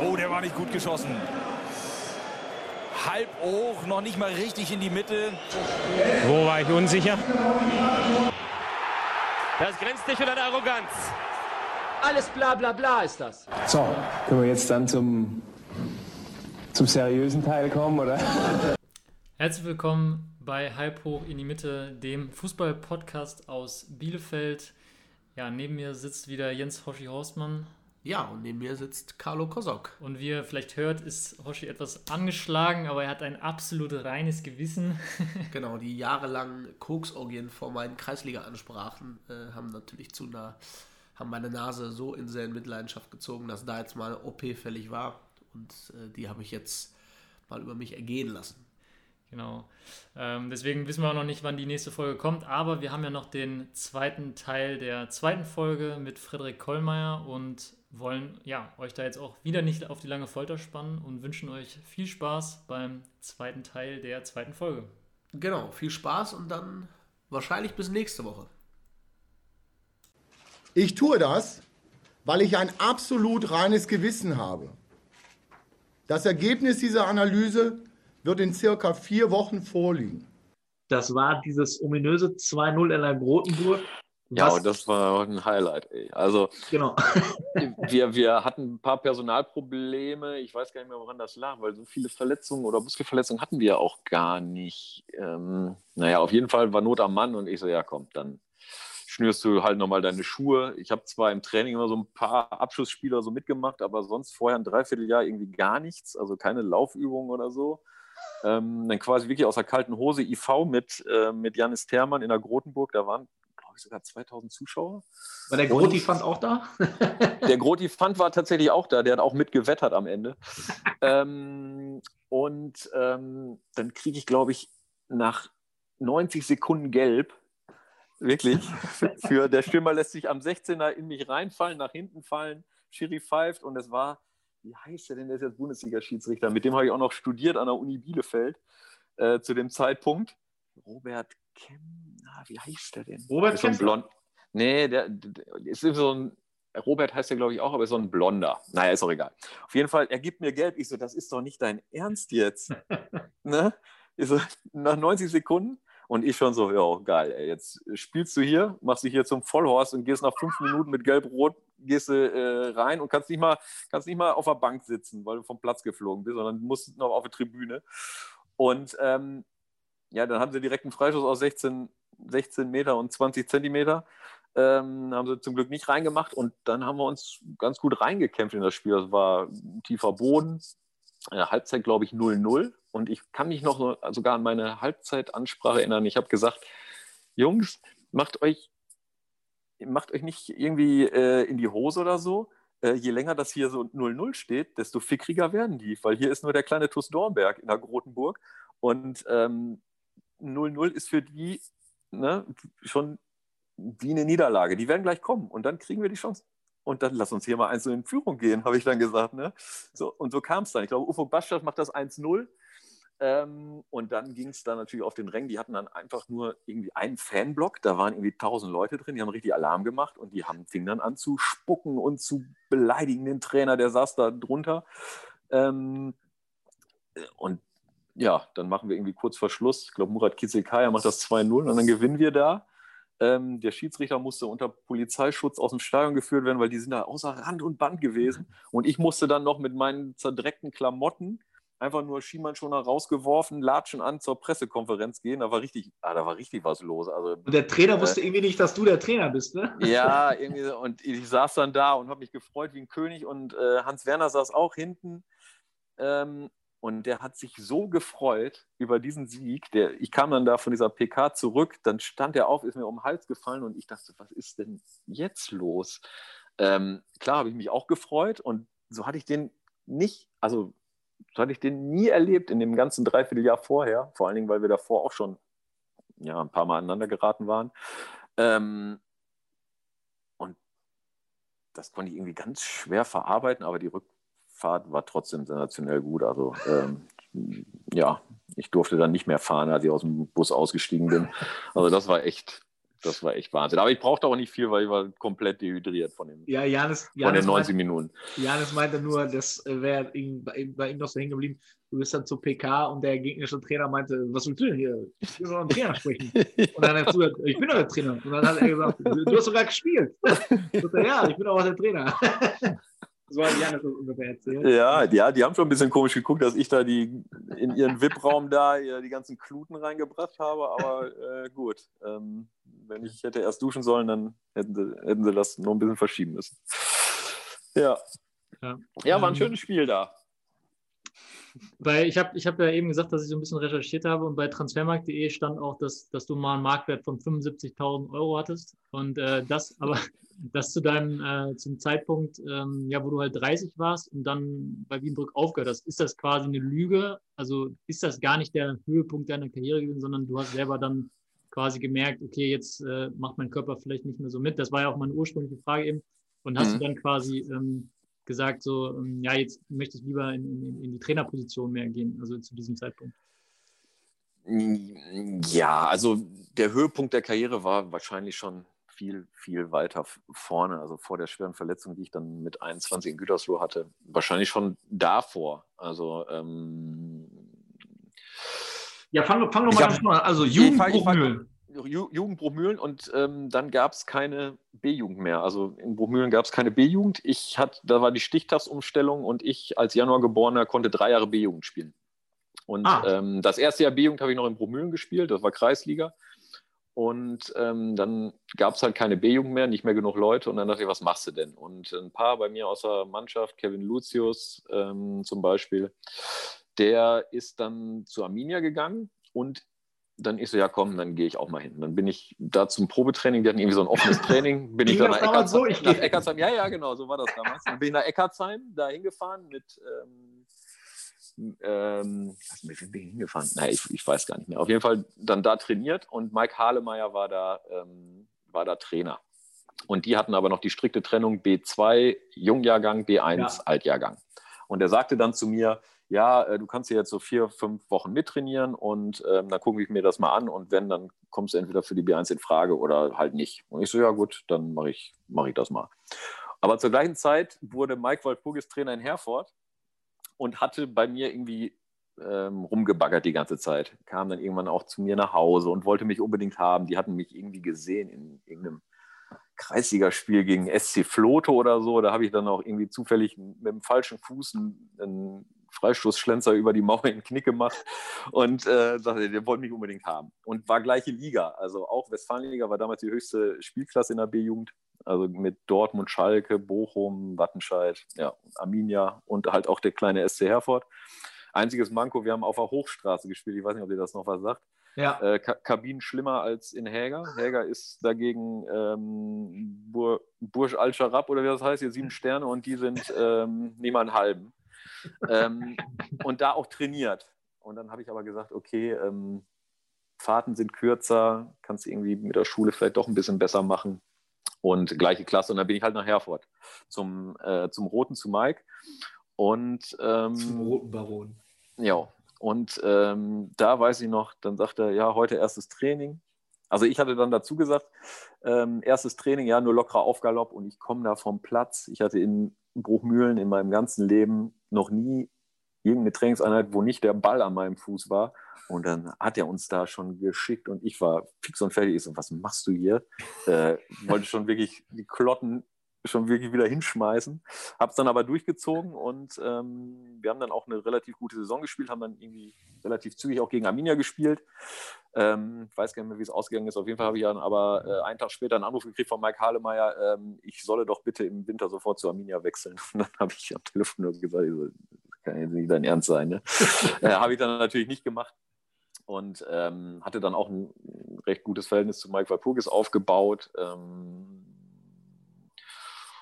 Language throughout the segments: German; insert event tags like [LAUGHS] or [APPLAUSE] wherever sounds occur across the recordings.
Oh, der war nicht gut geschossen. Halb hoch, noch nicht mal richtig in die Mitte. Wo war ich unsicher? Das grenzt nicht an Arroganz. Alles bla bla bla ist das. So, können wir jetzt dann zum, zum seriösen Teil kommen, oder? Herzlich willkommen bei Halb hoch in die Mitte, dem Fußball-Podcast aus Bielefeld. Ja, neben mir sitzt wieder Jens Hoschi Horstmann. Ja, und neben mir sitzt Carlo Kosok. Und wie ihr vielleicht hört, ist Hoschi etwas angeschlagen, aber er hat ein absolut reines Gewissen. [LAUGHS] genau, die jahrelangen Koksorgien vor meinen Kreisliga-Ansprachen äh, haben natürlich zu einer, haben meine Nase so in sehr in Mitleidenschaft gezogen, dass da jetzt mal OP fällig war. Und äh, die habe ich jetzt mal über mich ergehen lassen. Genau. Ähm, deswegen wissen wir auch noch nicht, wann die nächste Folge kommt, aber wir haben ja noch den zweiten Teil der zweiten Folge mit Frederik Kollmeier und wollen ja euch da jetzt auch wieder nicht auf die lange Folter spannen und wünschen euch viel Spaß beim zweiten Teil der zweiten Folge. Genau, viel Spaß und dann wahrscheinlich bis nächste Woche. Ich tue das, weil ich ein absolut reines Gewissen habe. Das Ergebnis dieser Analyse wird in circa vier Wochen vorliegen. Das war dieses ominöse 2-0 in der Grotenburg. Ja, und das war ein Highlight. Ey. Also, genau. wir, wir hatten ein paar Personalprobleme. Ich weiß gar nicht mehr, woran das lag, weil so viele Verletzungen oder Muskelverletzungen hatten wir auch gar nicht. Ähm, naja, auf jeden Fall war Not am Mann und ich so, ja, komm, dann schnürst du halt nochmal deine Schuhe. Ich habe zwar im Training immer so ein paar Abschlussspieler so mitgemacht, aber sonst vorher ein Dreivierteljahr irgendwie gar nichts, also keine Laufübungen oder so. Ähm, dann quasi wirklich aus der kalten Hose IV mit, äh, mit Janis Thermann in der Grotenburg. Da waren, glaube ich, sogar 2000 Zuschauer. War der Grotifant auch da? [LAUGHS] der Grotifant war tatsächlich auch da. Der hat auch mitgewettert am Ende. [LAUGHS] ähm, und ähm, dann kriege ich, glaube ich, nach 90 Sekunden gelb. Wirklich. [LAUGHS] Für der Stürmer lässt sich am 16er in mich reinfallen, nach hinten fallen. Schiri pfeift und es war wie heißt der denn, der ist jetzt Bundesliga-Schiedsrichter, mit dem habe ich auch noch studiert an der Uni Bielefeld äh, zu dem Zeitpunkt. Robert Kem, ah, wie heißt der denn? Robert ist so ein Blond. Nee, der, der, ist so ein, Robert heißt der glaube ich auch, aber ist so ein Blonder. Naja, ist auch egal. Auf jeden Fall, er gibt mir gelb. Ich so, das ist doch nicht dein Ernst jetzt. [LAUGHS] ne? Ich so, nach 90 Sekunden und ich schon so, ja, geil, ey, jetzt spielst du hier, machst dich hier zum Vollhorst und gehst nach fünf Minuten mit Gelb-Rot, gehst du äh, rein und kannst nicht, mal, kannst nicht mal auf der Bank sitzen, weil du vom Platz geflogen bist, sondern musst noch auf der Tribüne. Und ähm, ja, dann haben sie direkt einen Freischuss aus 16, 16 Meter und 20 Zentimeter. Ähm, haben sie zum Glück nicht reingemacht und dann haben wir uns ganz gut reingekämpft in das Spiel. Das war tiefer Boden. Äh, Halbzeit, glaube ich, 0-0. Und ich kann mich noch sogar an meine Halbzeitansprache erinnern. Ich habe gesagt, Jungs, macht euch, macht euch nicht irgendwie äh, in die Hose oder so. Äh, je länger das hier so 0-0 steht, desto fickriger werden die, weil hier ist nur der kleine TuS Dornberg in der Grotenburg. Und 0-0 ähm, ist für die ne, schon wie eine Niederlage. Die werden gleich kommen und dann kriegen wir die Chance und dann lass uns hier mal einzeln in Führung gehen, habe ich dann gesagt. Ne? So, und so kam es dann. Ich glaube, Ufo Bastadt macht das 1-0. Ähm, und dann ging es dann natürlich auf den Rängen. Die hatten dann einfach nur irgendwie einen Fanblock. Da waren irgendwie tausend Leute drin. Die haben richtig Alarm gemacht und die haben, fingen dann an zu spucken und zu beleidigen den Trainer. Der saß da drunter. Ähm, und ja, dann machen wir irgendwie kurz vor Schluss. Ich glaube, Murat Kizekaya macht das 2-0 und dann gewinnen wir da. Ähm, der Schiedsrichter musste unter Polizeischutz aus dem Stadion geführt werden, weil die sind da außer Rand und Band gewesen. Und ich musste dann noch mit meinen zerdreckten Klamotten einfach nur Schiemannschoner rausgeworfen, Latschen an zur Pressekonferenz gehen. Da war richtig, ah, da war richtig was los. Also, und der Trainer äh, wusste irgendwie nicht, dass du der Trainer bist, ne? [LAUGHS] Ja, irgendwie so. Und ich saß dann da und habe mich gefreut wie ein König. Und äh, Hans Werner saß auch hinten. Ähm, und der hat sich so gefreut über diesen Sieg. Der, ich kam dann da von dieser PK zurück, dann stand er auf, ist mir um den Hals gefallen und ich dachte, was ist denn jetzt los? Ähm, klar habe ich mich auch gefreut und so hatte ich den nicht, also so hatte ich den nie erlebt in dem ganzen Dreivierteljahr vorher, vor allen Dingen, weil wir davor auch schon ja, ein paar Mal aneinander geraten waren. Ähm, und das konnte ich irgendwie ganz schwer verarbeiten, aber die Rück Fahrt war trotzdem sensationell gut. Also ähm, ja, ich durfte dann nicht mehr fahren, als ich aus dem Bus ausgestiegen bin. Also das war echt, das war echt Wahnsinn. Aber ich brauchte auch nicht viel, weil ich war komplett dehydriert von, dem, Ja, Janis, von Janis, den 90 meinte, Minuten. Janis meinte nur, das wäre ihm- bei ihm bei ihm noch so hängen geblieben. Du bist dann zur PK und der gegnerische Trainer meinte, was willst du denn hier? Ich will doch einen Trainer sprechen. Und dann hat er gesagt, ich bin doch der Trainer. Und dann hat er gesagt, du hast sogar gespielt. Ja, ich bin auch der Trainer. So hat Janis das ungefähr erzählt. Ja, ja, die haben schon ein bisschen komisch geguckt, dass ich da die in ihren VIP-Raum da ja, die ganzen Kluten reingebracht habe, aber äh, gut. Ähm, wenn ich hätte erst duschen sollen, dann hätten sie, hätten sie das noch ein bisschen verschieben müssen. Ja. Ja. Ja, war ein Ähm, schönes Spiel da. Weil ich habe ich hab ja eben gesagt, dass ich so ein bisschen recherchiert habe und bei transfermarkt.de stand auch, dass, dass du mal einen Marktwert von 75.000 Euro hattest und äh, das aber [LAUGHS] das zu deinem äh, zum Zeitpunkt, ähm, ja, wo du halt 30 warst und dann bei Wienbrück aufgehört hast. Ist das quasi eine Lüge? Also ist das gar nicht der Höhepunkt deiner Karriere gewesen, sondern du hast selber dann quasi gemerkt, okay, jetzt äh, macht mein Körper vielleicht nicht mehr so mit. Das war ja auch meine ursprüngliche Frage eben. Und hast Mhm. du dann quasi ähm, gesagt, so, ähm, ja, jetzt möchtest du lieber in, in, in die Trainerposition mehr gehen, also zu diesem Zeitpunkt. Ja, also der Höhepunkt der Karriere war wahrscheinlich schon viel, viel weiter vorne, also vor der schweren Verletzung, die ich dann mit 21 in Gütersloh hatte. Wahrscheinlich schon davor. Also ähm, Ja, fang, fang doch Ich mal hab- an. Also Ich ich Jugendbruchmühlen. Ju Jugend Bruchmühlen und ähm, dann gab es keine B-Jugend mehr. Also in Bruchmühlen gab es keine B-Jugend. Ich hatte, da war die Stichtagsumstellung und ich als Januargeborener konnte drei Jahre B-Jugend spielen. Und Ah. ähm, das erste Jahr B-Jugend habe ich noch in Bruchmühlen gespielt, das war Kreisliga. Und ähm, dann gab es halt keine B-Jugend mehr, nicht mehr genug Leute. Und dann dachte ich, was machst du denn? Und ein paar bei mir aus der Mannschaft, Kevin Lucius ähm, zum Beispiel, der ist dann zu Arminia gegangen und dann ich so, ja komm, dann gehe ich auch mal hin. Dann bin ich da zum Probetraining, die hatten irgendwie so ein offenes Training, bin ich dann nach Eckartsheim, so? Ich nach Eckartsheim, ja, ja, genau, so war das damals. Dann bin ich nach Eckartsheim da hingefahren mit, ähm, ähm, bin ich hingefahren? Nein, ich, ich weiß gar nicht mehr. Auf jeden Fall dann da trainiert und Mike Hahlemeier war da, ähm, war da Trainer. Und die hatten aber noch die strikte Trennung B2 Jungjahrgang, B1 Ja. Altjahrgang. Und er sagte dann zu mir, ja, äh, du kannst hier jetzt so vier, fünf Wochen mittrainieren und ähm, dann gucke ich mir das mal an und wenn, dann kommst du entweder für die B1 in Frage oder halt nicht. Und ich so, ja gut, dann mache ich, mach ich das mal. Aber zur gleichen Zeit wurde Mike Walpurgis Trainer in Herford und hatte bei mir irgendwie ähm, rumgebaggert die ganze Zeit. Kam dann irgendwann auch zu mir nach Hause und wollte mich unbedingt haben. Die hatten mich irgendwie gesehen in irgendeinem Kreisligaspiel gegen SC Floto oder so. Da habe ich dann auch irgendwie zufällig mit dem falschen Fuß einen, einen Freistoßschlenzer über die Mauer in den Knick gemacht und äh, sagte, der wollte mich unbedingt haben. Und war gleiche Liga. Also auch Westfalenliga war damals die höchste Spielklasse in der B-Jugend. Also mit Dortmund, Schalke, Bochum, Wattenscheid, ja, Arminia und halt auch der kleine SC Herford. Einziges Manko, wir haben auf der Hochstraße gespielt. Ich weiß nicht, ob ihr das noch was sagt. Ja. Äh, Ka Kabinen schlimmer als in Häger. Häger ist dagegen ähm, Bur Burj Al Sharab oder wie das heißt, hier sieben Sterne und die sind ähm, einen halben. Ähm, und da auch trainiert. Und dann habe ich aber gesagt, okay, ähm, Fahrten sind kürzer, kannst du irgendwie mit der Schule vielleicht doch ein bisschen besser machen. Und gleiche Klasse. Und dann bin ich halt nach Herford zum, äh, zum Roten, zu Mike. Und ähm, Zum roten Baron. ja, und ähm, da weiß ich noch, dann sagt er, ja, heute erstes Training. Also ich hatte dann dazu gesagt, ähm, erstes Training, ja, nur lockerer Aufgalopp und ich komme da vom Platz. Ich hatte in Bruchmühlen in meinem ganzen Leben noch nie irgendeine Trainingseinheit, wo nicht der Ball an meinem Fuß war. Und dann hat er uns da schon geschickt und ich war fix und fertig. Ich so, was machst du hier? Äh, wollte schon wirklich die Klotten schon wirklich wieder hinschmeißen. Habe es dann aber durchgezogen und ähm, wir haben dann auch eine relativ gute Saison gespielt, haben dann irgendwie relativ zügig auch gegen Arminia gespielt. Ähm, ich weiß gar nicht mehr, wie es ausgegangen ist. Auf jeden Fall habe ich dann aber äh, einen Tag später einen Anruf gekriegt von Mike Hahlemeier, ähm, ich solle doch bitte im Winter sofort zu Arminia wechseln. [LAUGHS] Und dann habe ich am Telefon nur gesagt, das kann jetzt nicht dein Ernst sein. Ne? [LAUGHS] äh, habe ich dann natürlich nicht gemacht und ähm, hatte dann auch ein recht gutes Verhältnis zu Mike Walpurgis aufgebaut. Ähm,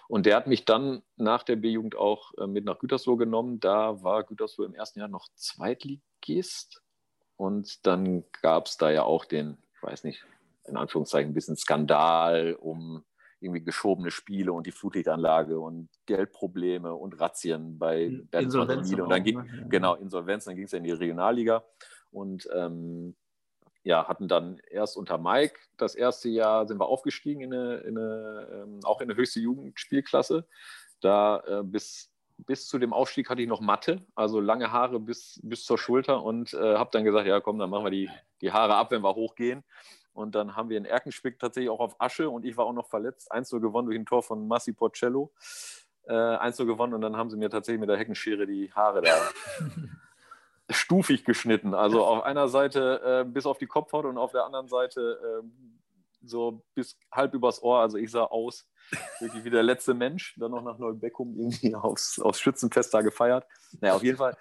und der hat mich dann nach der B-Jugend auch äh, mit nach Gütersloh genommen. Da war Gütersloh im ersten Jahr noch Zweitligist. Und dann gab es da ja auch den, ich weiß nicht, in Anführungszeichen ein bisschen Skandal um irgendwie geschobene Spiele und die Flutlichtanlage und Geldprobleme und Razzien bei Bertelsmann Insolvenzen Miele. Und dann ging, ne? Genau, Insolvenz, dann ging es ja in die Regionalliga. Und ähm, ja, hatten dann erst unter Mike das erste Jahr sind wir aufgestiegen in eine, in eine ähm, auch in eine höchste Jugendspielklasse. Da äh, bis, bis zu dem Aufstieg hatte ich noch Matte, also lange Haare bis, bis zur Schulter und äh, habe dann gesagt, ja komm, dann machen wir die, die Haare ab, wenn wir hochgehen. Und dann haben wir in Erkenschwick tatsächlich auch auf Asche und ich war auch noch verletzt. 1 gewonnen durch ein Tor von Massi Porcello. Äh, 1 gewonnen und dann haben sie mir tatsächlich mit der Heckenschere die Haare da [LAUGHS] stufig geschnitten. Also auf einer Seite äh, bis auf die Kopfhaut und auf der anderen Seite äh, so bis halb übers Ohr. Also ich sah aus wirklich wie der letzte Mensch. Dann noch nach Neubeckum irgendwie aufs, aufs Schützenfest da gefeiert. Naja, auf jeden Fall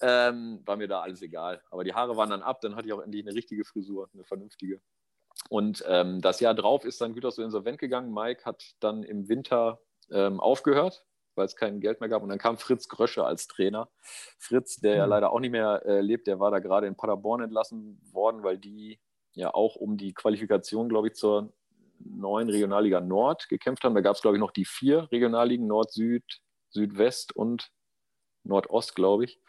ähm, war mir da alles egal. Aber die Haare waren dann ab. Dann hatte ich auch endlich eine richtige Frisur, eine vernünftige. Und ähm, das Jahr drauf ist dann Gütersloh insolvent gegangen. Mike hat dann im Winter ähm, aufgehört, weil es kein Geld mehr gab. Und dann kam Fritz Grösche als Trainer. Fritz, der ja leider auch nicht mehr äh, lebt, der war da gerade in Paderborn entlassen worden, weil die ja auch um die Qualifikation, glaube ich, zur neuen Regionalliga Nord gekämpft haben. Da gab es, glaube ich, noch die vier Regionalligen, Nord, Süd, Südwest und Nordost, glaube ich.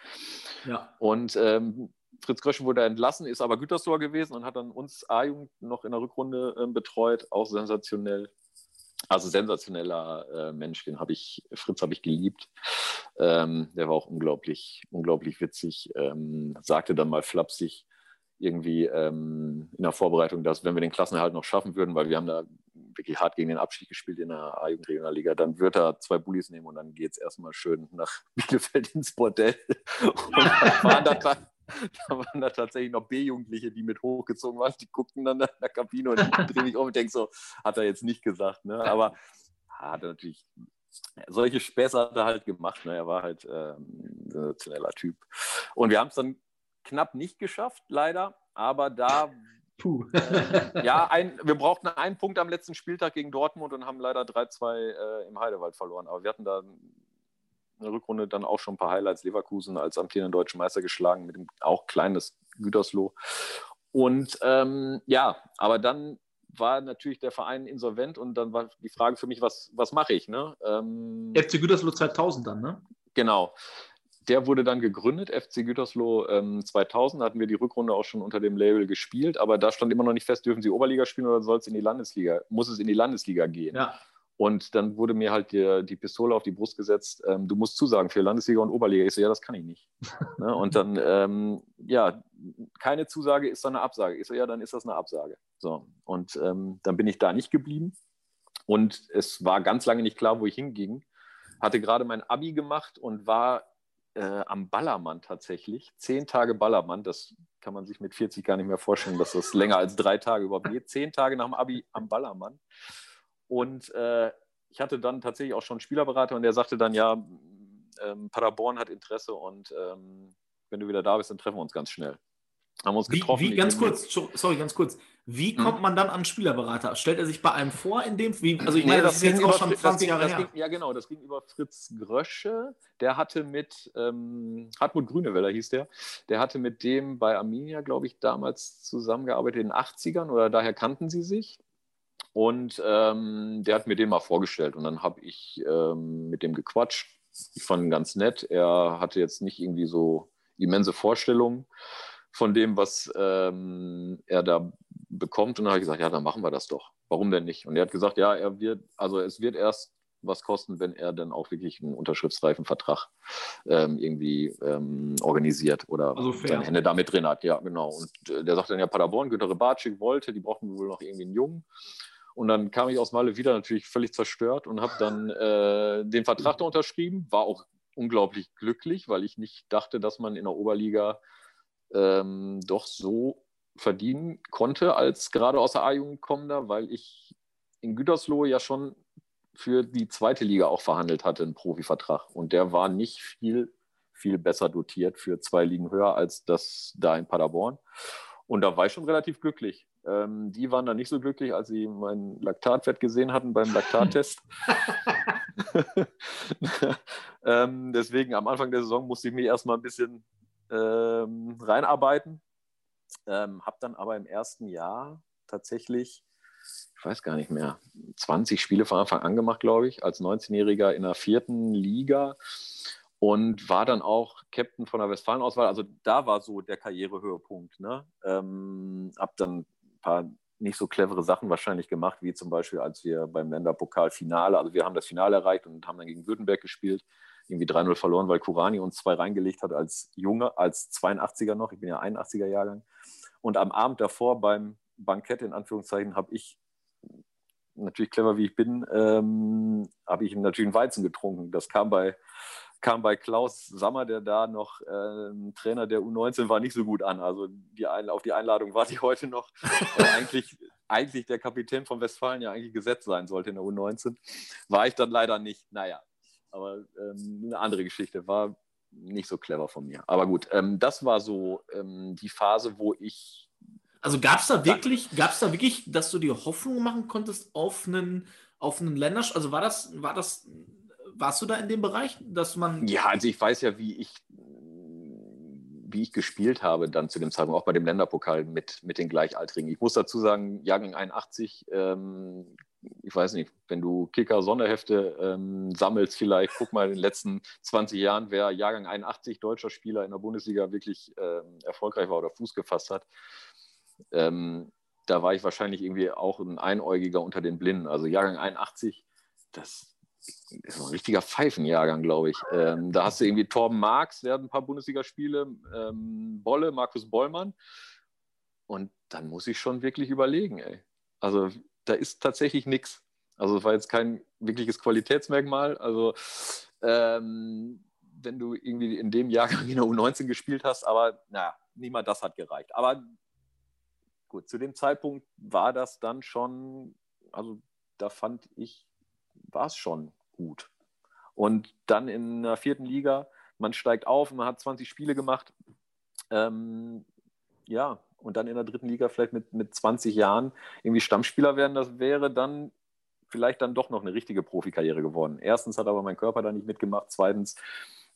Ja. Und ähm, Fritz Grösche wurde entlassen, ist aber Gütersloher gewesen und hat dann uns A-Jugend noch in der Rückrunde äh, betreut. Auch sensationell. Also sensationeller äh, Mensch, den habe ich, Fritz habe ich geliebt. Ähm, der war auch unglaublich, unglaublich witzig. Ähm, sagte dann mal flapsig irgendwie ähm, in der Vorbereitung, dass wenn wir den Klassenerhalt noch schaffen würden, weil wir haben da wirklich hart gegen den Abstieg gespielt in der A-Jugend-Regionalliga, dann wird er zwei Bullis nehmen und dann geht es erstmal schön nach Bielefeld ins Bordell. [LAUGHS] Und dann waren da, da waren da tatsächlich noch B-Jugendliche, die mit hochgezogen waren. Die guckten dann in der Kabine und [LAUGHS] ich drehe mich um und denke so, hat er jetzt nicht gesagt. Ne? Aber hat er natürlich solche Späße hat er halt gemacht. Ne? Er war halt ähm, ein sensationeller Typ. Und wir haben es dann knapp nicht geschafft, leider. Aber da Puh. äh, ja, ein, [LAUGHS] wir brauchten einen Punkt am letzten Spieltag gegen Dortmund und haben leider 3-2 äh, im Heidewald verloren. Aber wir hatten da in der Rückrunde dann auch schon ein paar Highlights. Leverkusen als amtierenden deutschen Meister geschlagen, mit dem auch kleines Gütersloh. Und ähm, ja, aber dann war natürlich der Verein insolvent und dann war die Frage für mich, was, was mache ich? Ne? Ähm, FC Gütersloh 2000 dann, ne? Genau. Der wurde dann gegründet, FC Gütersloh ähm, 2000. Da hatten wir die Rückrunde auch schon unter dem Label gespielt, aber da stand immer noch nicht fest, dürfen sie Oberliga spielen oder soll es in die Landesliga, muss es in die Landesliga gehen? Ja. Und dann wurde mir halt die, die Pistole auf die Brust gesetzt, ähm, du musst zusagen für Landesliga und Oberliga. Ich so, ja, das kann ich nicht. [LAUGHS] ne? Und dann, ähm, ja, keine Zusage ist dann eine Absage. Ich so, ja, dann ist das eine Absage. So, und ähm, dann bin ich da nicht geblieben. Und es war ganz lange nicht klar, wo ich hinging. Hatte gerade mein Abi gemacht und war äh, am Ballermann tatsächlich. Zehn Tage Ballermann, das kann man sich mit 40 gar nicht mehr vorstellen, dass das länger als drei Tage überhaupt geht. Zehn Tage nach dem Abi am Ballermann. Und äh, ich hatte dann tatsächlich auch schon einen Spielerberater und der sagte dann, ja, ähm, Paderborn hat Interesse und ähm, wenn du wieder da bist, dann treffen wir uns ganz schnell. Haben uns Wie, getroffen. wie ganz kurz, so- sorry, ganz kurz. Wie Hm? kommt man dann an Spieler-Berater? Stellt er sich bei einem vor, in dem, wie, also ich Nee, meine, das, ist jetzt ging auch über schon Fri- 20 Jahre das her. ging, Ja, genau, das ging über Fritz Grösche. Der hatte mit, ähm, Hartmut Grüneweller hieß der, der hatte mit dem bei Arminia, glaube ich, damals zusammengearbeitet in den 80ern oder daher kannten sie sich. Und ähm, der hat mir den mal vorgestellt und dann habe ich ähm, mit dem gequatscht. Ich fand ihn ganz nett. Er hatte jetzt nicht irgendwie so immense Vorstellungen von dem, was ähm, er da bekommt. Und dann habe ich gesagt, ja, dann machen wir das doch. Warum denn nicht? Und er hat gesagt, ja, er wird, also es wird erst was kosten, wenn er dann auch wirklich einen unterschriftsreifen Vertrag ähm, irgendwie ähm, organisiert oder Also seine Hände damit drin hat. Ja, genau. Und äh, der sagte dann ja, Paderborn, Günter Rebatschik wollte, die brauchten wohl noch irgendwie einen Jungen. Und dann kam ich aus Malle wieder natürlich völlig zerstört und habe dann äh, den Vertrag da unterschrieben. War auch unglaublich glücklich, weil ich nicht dachte, dass man in der Oberliga ähm, doch so verdienen konnte als gerade aus der A-Jugend kommender, weil ich in Gütersloh ja schon für die zweite Liga auch verhandelt hatte, einen Profivertrag. Und der war nicht viel, viel besser dotiert für zwei Ligen höher als das da in Paderborn. Und da war ich schon relativ glücklich. Ähm, die waren dann nicht so glücklich, als sie meinen Laktatwert gesehen hatten beim Laktattest. [LAUGHS] ähm, deswegen am Anfang der Saison musste ich mich erstmal ein bisschen ähm, reinarbeiten. Ähm, habe dann aber im ersten Jahr tatsächlich, ich weiß gar nicht mehr, 20 Spiele von Anfang an gemacht, glaube ich, als 19-Jähriger in der vierten Liga. und war dann auch Captain von der Westfalen-Auswahl. Also da war so der Karrierehöhepunkt. Ne? Ähm, hab dann ein paar nicht so clevere Sachen wahrscheinlich gemacht, wie zum Beispiel, als wir beim Länderpokal-Finale, also wir haben das Finale erreicht und haben dann gegen Württemberg gespielt, irgendwie 3-0 verloren, weil Kurani uns zwei reingelegt hat als Junge, als 82er noch. Ich bin ja 81er Jahrgang. Und am Abend davor beim Bankett, in Anführungszeichen, habe ich natürlich clever wie ich bin, ähm, habe ich natürlich einen Weizen getrunken. Das kam bei, kam bei Klaus Sammer, der da noch äh, Trainer der U19 war, nicht so gut an. Also die Ein auf die Einladung warte ich heute noch. [LAUGHS] eigentlich, eigentlich der Kapitän von Westfalen ja eigentlich gesetzt sein sollte in der U19. War ich dann leider nicht. Naja, aber ähm, eine andere Geschichte. War nicht so clever von mir. Aber gut, ähm, das war so ähm, die Phase, wo ich also gab es da wirklich, gab da wirklich, dass du dir Hoffnung machen konntest auf einen, auf einen Ländersch? Also war das, war das, warst du da in dem Bereich, dass man. Ja, also ich weiß ja, wie ich, wie ich gespielt habe dann zu dem Zeitpunkt, auch bei dem Länderpokal mit, mit den Gleichaltrigen. Ich muss dazu sagen, Jahrgang 81, ähm, ich weiß nicht, wenn du Kicker-Sonderhefte ähm, sammelst, vielleicht guck mal in den letzten 20 Jahren, wer Jahrgang 81 deutscher Spieler in der Bundesliga wirklich ähm, erfolgreich war oder Fuß gefasst hat ähm, da war ich wahrscheinlich irgendwie auch ein Einäugiger unter den Blinden. Also Jahrgang 81, das ist ein richtiger Pfeifenjahrgang, glaube ich. Ähm, da hast du irgendwie Torben Marx, der hat ein paar Bundesligaspiele, ähm, Bolle, Markus Bollmann. Und dann muss ich schon wirklich überlegen, ey. Also da ist tatsächlich nichts. Also es war jetzt kein wirkliches Qualitätsmerkmal. Also ähm, wenn du irgendwie in dem Jahrgang in der U19 gespielt hast, aber naja, niemand das hat gereicht. Aber gut, zu dem Zeitpunkt war das dann schon, also da fand ich, war es schon gut. Und dann in der vierten Liga, man steigt auf, man hat 20 Spiele gemacht. Ähm, ja, und dann in der dritten Liga vielleicht mit, mit 20 Jahren irgendwie Stammspieler werden, das wäre dann vielleicht dann doch noch eine richtige Profikarriere geworden. Erstens hat aber mein Körper da nicht mitgemacht. Zweitens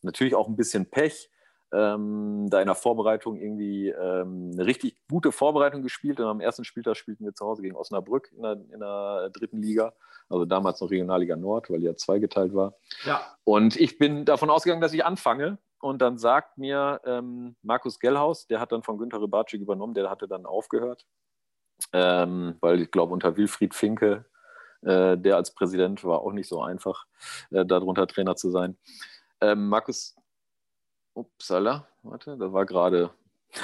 natürlich auch ein bisschen Pech ähm, da in der Vorbereitung irgendwie ähm, eine richtig gute Vorbereitung gespielt. Und am ersten Spieltag spielten wir zu Hause gegen Osnabrück in der, in der dritten Liga, also damals noch Regionalliga Nord, weil die ja zweigeteilt war. Ja. Und ich bin davon ausgegangen, dass ich anfange. Und dann sagt mir ähm, Markus Gellhaus, der hat dann von Günter Rybatschik übernommen, der hatte dann aufgehört, ähm, weil ich glaube, unter Wilfried Finke, äh, der als Präsident war auch nicht so einfach, äh, darunter Trainer zu sein. Ähm, Markus Upsala, warte, da war gerade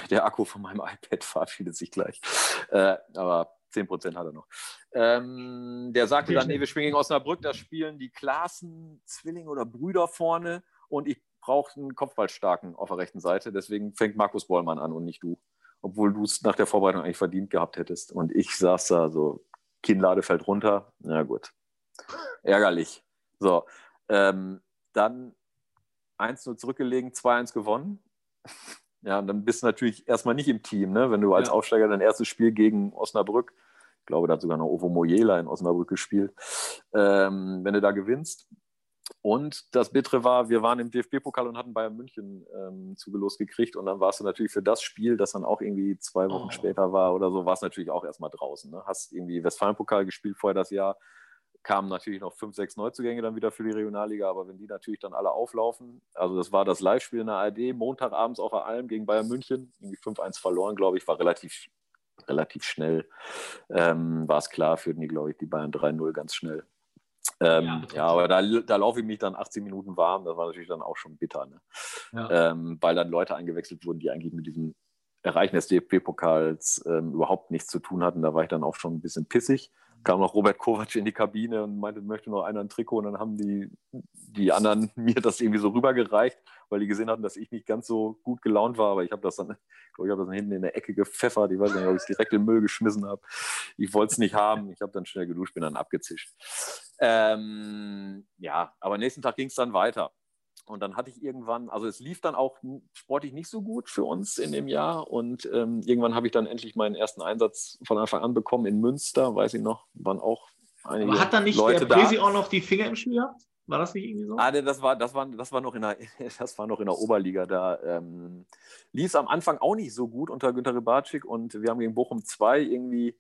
der Akku von meinem [LAUGHS] iPad verabschiedet sich gleich. Äh, aber 10% hat er noch. Ähm, der sagte dann, nee, wir spielen gegen Osnabrück, da spielen die Klassen, Zwillinge oder Brüder vorne und ich brauche einen Kopfballstarken auf der rechten Seite. Deswegen fängt Markus Bollmann an und nicht du. Obwohl du es nach der Vorbereitung eigentlich verdient gehabt hättest. Und ich saß da so, Kinnlade fällt runter. Na gut. Ärgerlich. So. Ähm, dann 1-0 zurückgelegen, 2-1 gewonnen. Ja, und dann bist du natürlich erstmal nicht im Team, ne? wenn du als ja. Aufsteiger dein erstes Spiel gegen Osnabrück, ich glaube, da hat sogar noch Ovo Mojela in Osnabrück gespielt, ähm, wenn du da gewinnst. Und das Bittere war, wir waren im DFB-Pokal und hatten Bayern München ähm, zugelost gekriegt. Und dann warst du natürlich für das Spiel, das dann auch irgendwie zwei Wochen oh. später war oder so, warst du natürlich auch erstmal draußen. Ne? Hast irgendwie Westfalen-Pokal gespielt vorher das Jahr, kamen natürlich noch fünf, sechs Neuzugänge dann wieder für die Regionalliga, aber wenn die natürlich dann alle auflaufen, also das war das Live-Spiel in der ARD, Montagabends auf der Alm gegen Bayern München, irgendwie 5-1 verloren, glaube ich, war relativ, relativ schnell, ähm, war es klar, führten die, glaube ich, die Bayern 3-0 ganz schnell. Ähm, ja, ja, aber da, da laufe ich mich dann 18 Minuten warm, das war natürlich dann auch schon bitter, ne? ja. ähm, weil dann Leute eingewechselt wurden, die eigentlich mit diesem Erreichen des DFB-Pokals ähm, überhaupt nichts zu tun hatten. Da war ich dann auch schon ein bisschen pissig kam noch Robert Kovac in die Kabine und meinte, möchte noch einer ein Trikot. Und dann haben die, die anderen [LAUGHS] mir das irgendwie so rübergereicht, weil die gesehen hatten, dass ich nicht ganz so gut gelaunt war. Aber ich habe das dann, ich habe das dann hinten in der Ecke gepfeffert. Ich weiß nicht, ob ich es direkt in den Müll geschmissen habe. Ich wollte es nicht haben. Ich habe dann schnell geduscht, bin dann abgezischt. Ähm, ja, aber nächsten Tag ging es dann weiter. Und dann hatte ich irgendwann, also es lief dann auch sportlich nicht so gut für uns in dem Jahr. Und ähm, irgendwann habe ich dann endlich meinen ersten Einsatz von Anfang an bekommen in Münster, weiß ich noch, waren auch einige Aber hat dann nicht Leute der Presi auch noch die Finger im Spiel gehabt? War das nicht irgendwie so? Ah, das war, das war, das war, noch, in der, [LAUGHS] das war noch in der Oberliga. Da ähm, lief es am Anfang auch nicht so gut unter Günter Rybatschik und wir haben gegen Bochum 2 irgendwie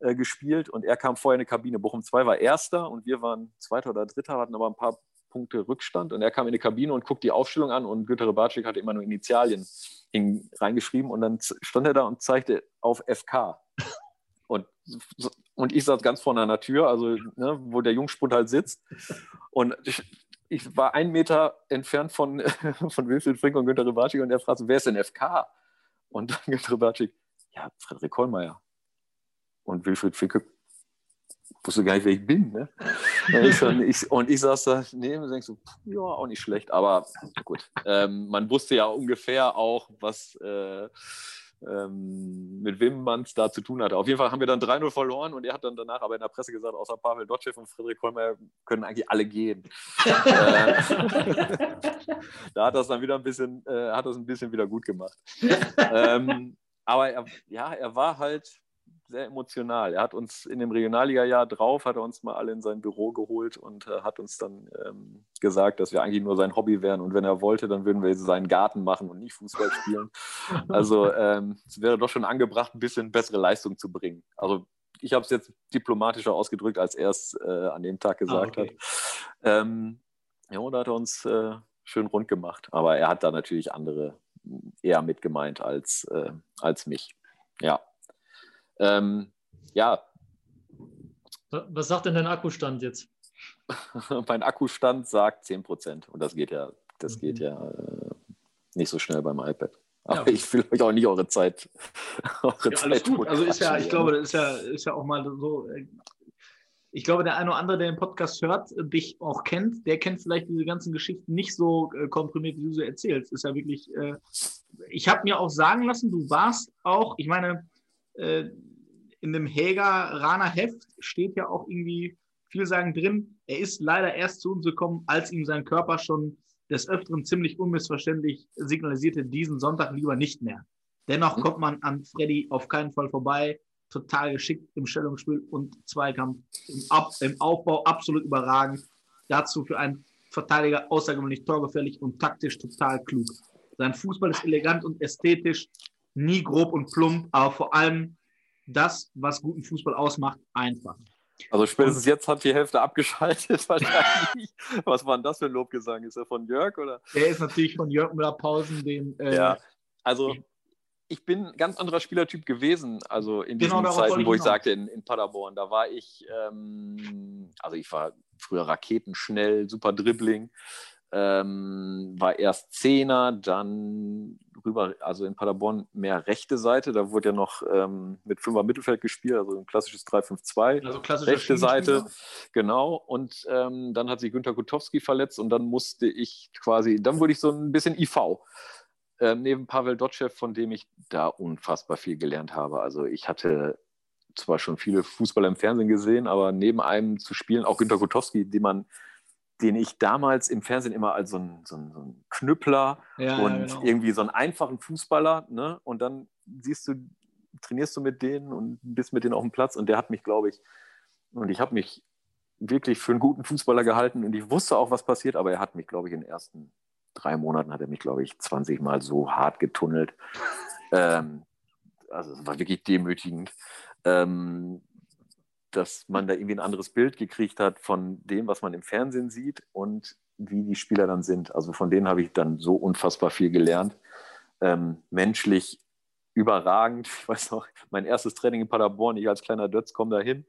äh, gespielt und er kam vorher in die Kabine. Bochum 2 war Erster und wir waren Zweiter oder Dritter, hatten aber ein paar Punkte Rückstand und er kam in die Kabine und guckt die Aufstellung an und Günter Rybarczyk hatte immer nur Initialien hin, reingeschrieben und dann stand er da und zeigte auf FK. [LAUGHS] Und, und ich saß ganz vorne an der Tür, also ne, wo der Jungspund halt sitzt. Und ich, ich war einen Meter entfernt von, [LAUGHS] von Wilfried Frink und Günter Rybarczyk und er fragte, wer ist denn FK? Und dann [LAUGHS] Günter Rybarczyk, ja, Frederik Kollmeier. Und Wilfried Frink wusste gar nicht, wer ich bin. Ne? Und, ich, ich, und ich saß da neben und denke so, ja, auch nicht schlecht, aber gut. Ähm, man wusste ja ungefähr auch, was äh, ähm, mit wem man es da zu tun hatte. Auf jeden Fall haben wir dann 3-0 verloren und er hat dann danach aber in der Presse gesagt, außer Pavel Dotschew und Friedrich Kolmer können eigentlich alle gehen. [LAUGHS] äh, da hat das dann wieder ein bisschen, äh, hat das ein bisschen wieder gut gemacht. [LAUGHS] ähm, aber er, ja, er war halt sehr emotional. Er hat uns in dem Regionalliga-Jahr drauf, hat er uns mal alle in sein Büro geholt und äh, hat uns dann ähm, gesagt, dass wir eigentlich nur sein Hobby wären und wenn er wollte, dann würden wir seinen Garten machen und nicht Fußball spielen. [LAUGHS] Also ähm, es wäre doch schon angebracht, ein bisschen bessere Leistung zu bringen. Also ich habe es jetzt diplomatischer ausgedrückt, als er es äh, an dem Tag gesagt ah, okay. hat. Ähm, ja, und da hat er uns äh, schön rund gemacht. Aber er hat da natürlich andere eher mitgemeint als, äh, als mich. Ja. Ähm, ja. Was sagt denn dein Akkustand jetzt? [LAUGHS] mein Akkustand sagt 10%. Und das geht ja, das mhm. geht ja äh, nicht so schnell beim iPad. Aber ja. ich will euch auch nicht eure Zeit. [LAUGHS] Eure ja, alles Zeit gut. Also ist ja, ich glaube, das ist ja, ist ja auch mal so. Äh, ich glaube, der eine oder andere, der den Podcast hört, dich auch kennt, der kennt vielleicht diese ganzen Geschichten nicht so äh, komprimiert, wie du sie erzählst. Ist ja wirklich. Äh, ich habe mir auch sagen lassen, du warst auch, ich meine, äh, in dem Häger-Raner Heft steht ja auch irgendwie vielsagend drin, er ist leider erst zu uns gekommen, als ihm sein Körper schon des Öfteren ziemlich unmissverständlich signalisierte, diesen Sonntag lieber nicht mehr. Dennoch mhm. kommt man an Freddy auf keinen Fall vorbei. Total geschickt im Stellungsspiel und Zweikampf im, Ab im Aufbau absolut überragend. Dazu für einen Verteidiger außergewöhnlich torgefährlich und taktisch total klug. Sein Fußball ist elegant und ästhetisch, nie grob und plump, aber vor allem das, was guten Fußball ausmacht, einfach. Also spätestens jetzt hat die Hälfte abgeschaltet [LAUGHS] wahrscheinlich. Was war denn das für ein Lobgesang? Ist er von Jörg oder? Der ist natürlich von Jörg Müller-Pausen, dem. Äh, ja, also ich bin ein ganz anderer Spielertyp gewesen, also in diesen genau, Zeiten, wo ich sagte, in, in, Paderborn, da war ich, ähm, also ich war früher raketenschnell, super Dribbling, ähm, war erst Zehner, dann rüber, also in Paderborn mehr rechte Seite, da wurde ja noch ähm, mit Fünfer Mittelfeld gespielt, also ein klassisches 3-5-2, also rechte Seite, genau, und ähm, dann hat sich Günter Gutowski verletzt und dann musste ich quasi, dann wurde ich so ein bisschen IV, ähm, neben Pavel Dotschew, von dem ich da unfassbar viel gelernt habe, also ich hatte zwar schon viele Fußballer im Fernsehen gesehen, aber neben einem zu spielen, auch Günter Gutowski, den man den ich damals im Fernsehen immer als so ein, so ein, so ein Knüppler ja, und ja, genau. irgendwie so einen einfachen Fußballer, ne? Und dann siehst du, trainierst du mit denen und bist mit denen auf dem Platz und der hat mich, glaube ich, und ich habe mich wirklich für einen guten Fußballer gehalten und ich wusste auch, was passiert, aber er hat mich, glaube ich, in den ersten drei Monaten hat er mich, glaube ich, 20 Mal so hart getunnelt. [LAUGHS] ähm, also es war wirklich demütigend. Ähm, dass man da irgendwie ein anderes Bild gekriegt hat von dem, was man im Fernsehen sieht und wie die Spieler dann sind. Also von denen habe ich dann so unfassbar viel gelernt. Ähm, menschlich überragend. Ich weiß noch, mein erstes Training in Paderborn, ich als kleiner Dötz komme da hin.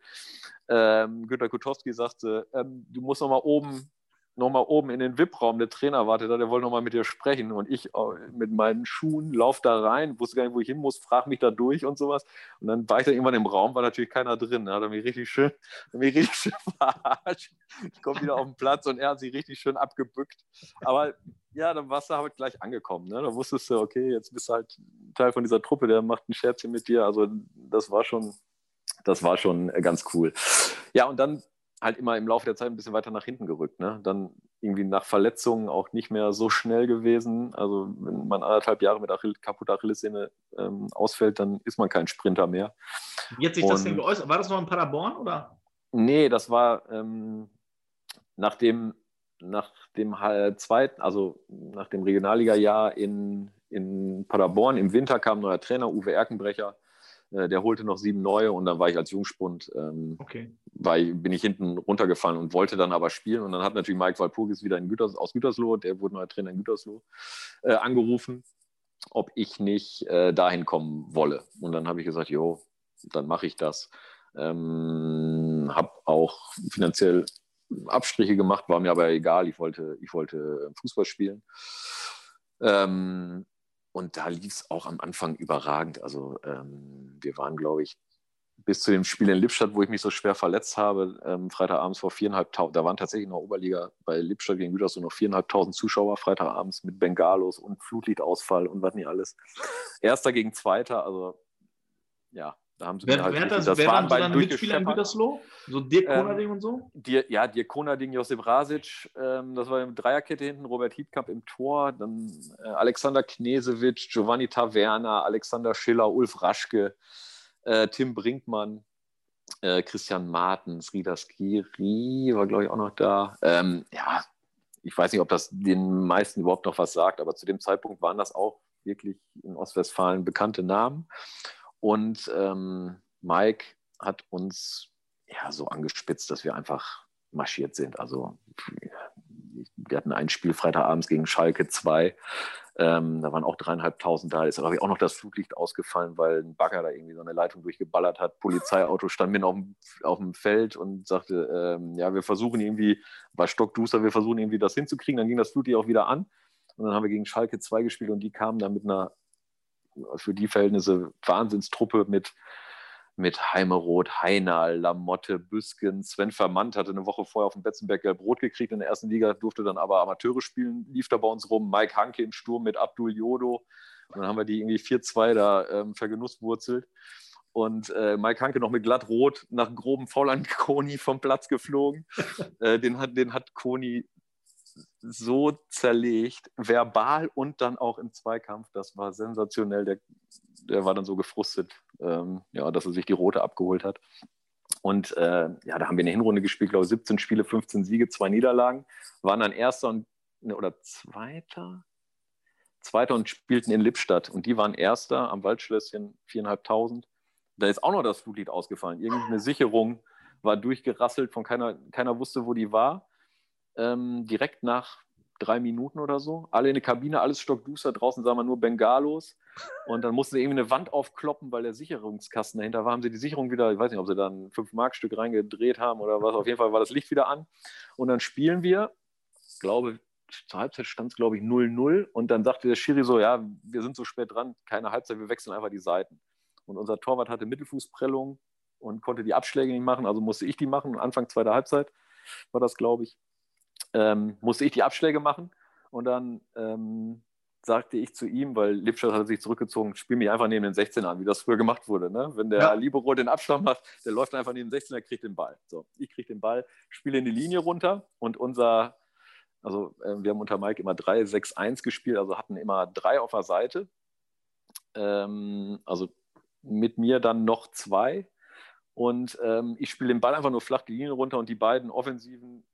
Ähm, Günter Kutowski sagte, ähm, du musst noch mal oben nochmal oben in den VIP-Raum, der Trainer wartet da, der wollte nochmal mit dir sprechen. Und ich äh, mit meinen Schuhen lauf da rein, wusste gar nicht, wo ich hin muss, frag mich da durch und sowas. Und dann war ich da irgendwann im Raum, war natürlich keiner drin. Da hat er mich richtig schön, [LAUGHS] mich richtig schön [LAUGHS] verarscht. Ich komme wieder auf den Platz und er hat sich richtig schön abgebückt. Aber ja, dann warst du halt gleich angekommen. Ne? Da wusstest du, okay, jetzt bist du halt Teil von dieser Truppe, der macht ein Scherzchen mit dir. Also das war schon, das war schon ganz cool. Ja, und dann halt immer im Laufe der Zeit ein bisschen weiter nach hinten gerückt. Ne? Dann irgendwie nach Verletzungen auch nicht mehr so schnell gewesen. Also wenn man anderthalb Jahre mit Achill, kaputter Achillessehne ähm, ausfällt, dann ist man kein Sprinter mehr. Wie hat sich Und, das denn geäußert? War das noch in Paderborn oder? Nee, das war ähm, nach dem, nach dem zweiten, also nach dem Regionalliga-Jahr in, in Paderborn. Im Winter kam ein neuer Trainer, Uwe Erkenbrecher der holte noch sieben neue und dann war ich als Jungspund, ähm, Okay. ich, bin ich hinten runtergefallen und wollte dann aber spielen. Und dann hat natürlich Mike Walpurgis wieder in Güters, aus Gütersloh, der wurde neuer Trainer in Gütersloh, äh, angerufen, ob ich nicht äh, dahin kommen wolle. Und dann habe ich gesagt, jo, dann mache ich das. Ähm, habe auch finanziell Abstriche gemacht, war mir aber egal. Ich wollte, ich wollte Fußball spielen. Ähm, und da lief es auch am Anfang überragend. Also ähm, wir waren, glaube ich, bis zu dem Spiel in Lippstadt, wo ich mich so schwer verletzt habe, ähm, Freitagabends vor viereinhalbtausend, da waren tatsächlich noch Oberliga bei Lippstadt gegen Gütersloh noch viereinhalbtausend Zuschauer Freitagabends mit Bengalos und Flutlichtausfall und was nicht alles. Erster gegen Zweiter, also ja, da haben sie Wer, mir halt wer richtig- das, wer waren waren so Mitspieler in. Gütersloh? So Dirk Ähm, Konrading und so? Dir, ja, Dirk Konrading, Josip Rasic, ähm, das war eine Dreierkette hinten, Robert Hietkamp im Tor, dann äh, Alexander Knesewitsch, Giovanni Taverna, Alexander Schiller, Ulf Raschke, äh, Tim Brinkmann, äh, Christian Martens, Rida Skiri war, glaube ich, auch noch da. Ähm, ja, ich weiß nicht, ob das den meisten überhaupt noch was sagt, aber zu dem Zeitpunkt waren das auch wirklich in Ostwestfalen bekannte Namen. Und ähm, Mike hat uns ja so angespitzt, dass wir einfach marschiert sind. Also wir hatten ein Spiel Freitagabends gegen Schalke 2. Ähm, da waren auch dreieinhalbtausend da. Ist, glaube ich, auch noch das Flutlicht ausgefallen, weil ein Bagger da irgendwie so eine Leitung durchgeballert hat. Polizeiauto stand mitten auf dem, auf dem Feld und sagte, ähm, ja, wir versuchen irgendwie, war stockduster, wir versuchen irgendwie das hinzukriegen. Dann ging das Flutlicht auch wieder an. Und dann haben wir gegen Schalke 2 gespielt und die kamen da mit einer, für die Verhältnisse, Wahnsinnstruppe mit mit Heimeroth, Heinal, Lamotte, Büsken, Sven Vermandt hatte eine Woche vorher auf dem Betzenberg gelb-rot gekriegt in der ersten Liga, durfte dann aber Amateure spielen, lief da bei uns rum, Mike Hanke im Sturm mit Abdul Jodo und dann haben wir die irgendwie 4-2 da ähm, vergenusswurzelt. Und äh, Mike Hanke noch mit glatt rot nach grobem Foul an Koni vom Platz geflogen. [LAUGHS] äh, den, hat, den hat Koni so zerlegt, verbal und dann auch im Zweikampf. Das war sensationell. Der, der war dann so gefrustet, ähm, ja, dass er sich die rote abgeholt hat. Und äh, ja, da haben wir eine Hinrunde gespielt, glaube ich, 17 Spiele, 15 Siege, zwei Niederlagen, waren dann Erster und, ne, oder Zweiter, Zweiter und spielten in Lippstadt. Und die waren Erster am Waldschlösschen, viereinhalbtausend. Da ist auch noch das Flutlied ausgefallen. Irgendeine Sicherung war durchgerasselt, von keiner, keiner wusste, wo die war. Ähm, direkt nach drei Minuten oder so. Alle in der Kabine, alles stockduster. Draußen sah man nur Bengalos. Und dann mussten sie irgendwie eine Wand aufkloppen, weil der Sicherungskasten dahinter war. Haben sie die Sicherung wieder, ich weiß nicht, ob sie da ein 5-Mark-Stück reingedreht haben oder was. Auf jeden Fall war das Licht wieder an. Und dann spielen wir, ich glaube, zur Halbzeit stand es, glaube ich, 0-0. Und dann sagte der Schiri so: Ja, wir sind so spät dran, keine Halbzeit, wir wechseln einfach die Seiten. Und unser Torwart hatte Mittelfußprellung und konnte die Abschläge nicht machen, also musste ich die machen. Anfang zweiter Halbzeit war das, glaube ich. Ähm, musste ich die Abschläge machen. Und dann ähm, sagte ich zu ihm, weil Lipstadt hat sich zurückgezogen, spiel mich einfach neben den 16 an, wie das früher gemacht wurde. Ne? Wenn der Ja. Libero den Abschlag macht, der läuft einfach neben den 16er, kriegt den Ball. So, ich kriege den Ball, spiele in die Linie runter und unser, also äh, wir haben unter Mike immer 3-6-1 gespielt, also hatten immer drei auf der Seite. Ähm, also mit mir dann noch zwei. Und ähm, ich spiele den Ball einfach nur flach die Linie runter und die beiden Offensiven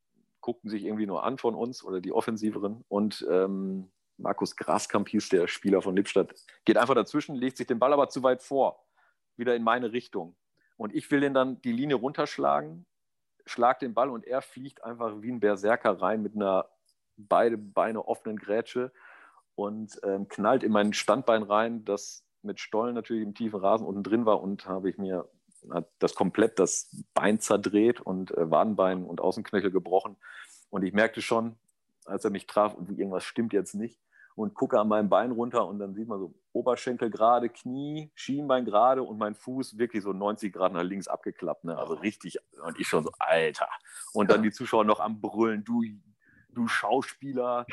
guckten sich irgendwie nur an von uns oder die Offensiveren. Und ähm, Markus Graskamp hieß der Spieler von Lippstadt, geht einfach dazwischen, legt sich den Ball aber zu weit vor, wieder in meine Richtung. Und ich will den dann die Linie runterschlagen, schlag den Ball und er fliegt einfach wie ein Berserker rein mit einer beide Beine offenen Grätsche und ähm, knallt in mein Standbein rein, das mit Stollen natürlich im tiefen Rasen unten drin war und habe ich mir hat das komplett das Bein zerdreht und äh, Wadenbein und Außenknöchel gebrochen. Und ich merkte schon, als er mich traf, irgendwas stimmt jetzt nicht. Und gucke an meinem Bein runter und dann sieht man so Oberschenkel gerade, Knie, Schienbein gerade und mein Fuß wirklich so 90 Grad nach links abgeklappt. Ne? Also richtig. Und ich schon so, Alter. Und dann die Zuschauer noch am Brüllen, du, du Schauspieler.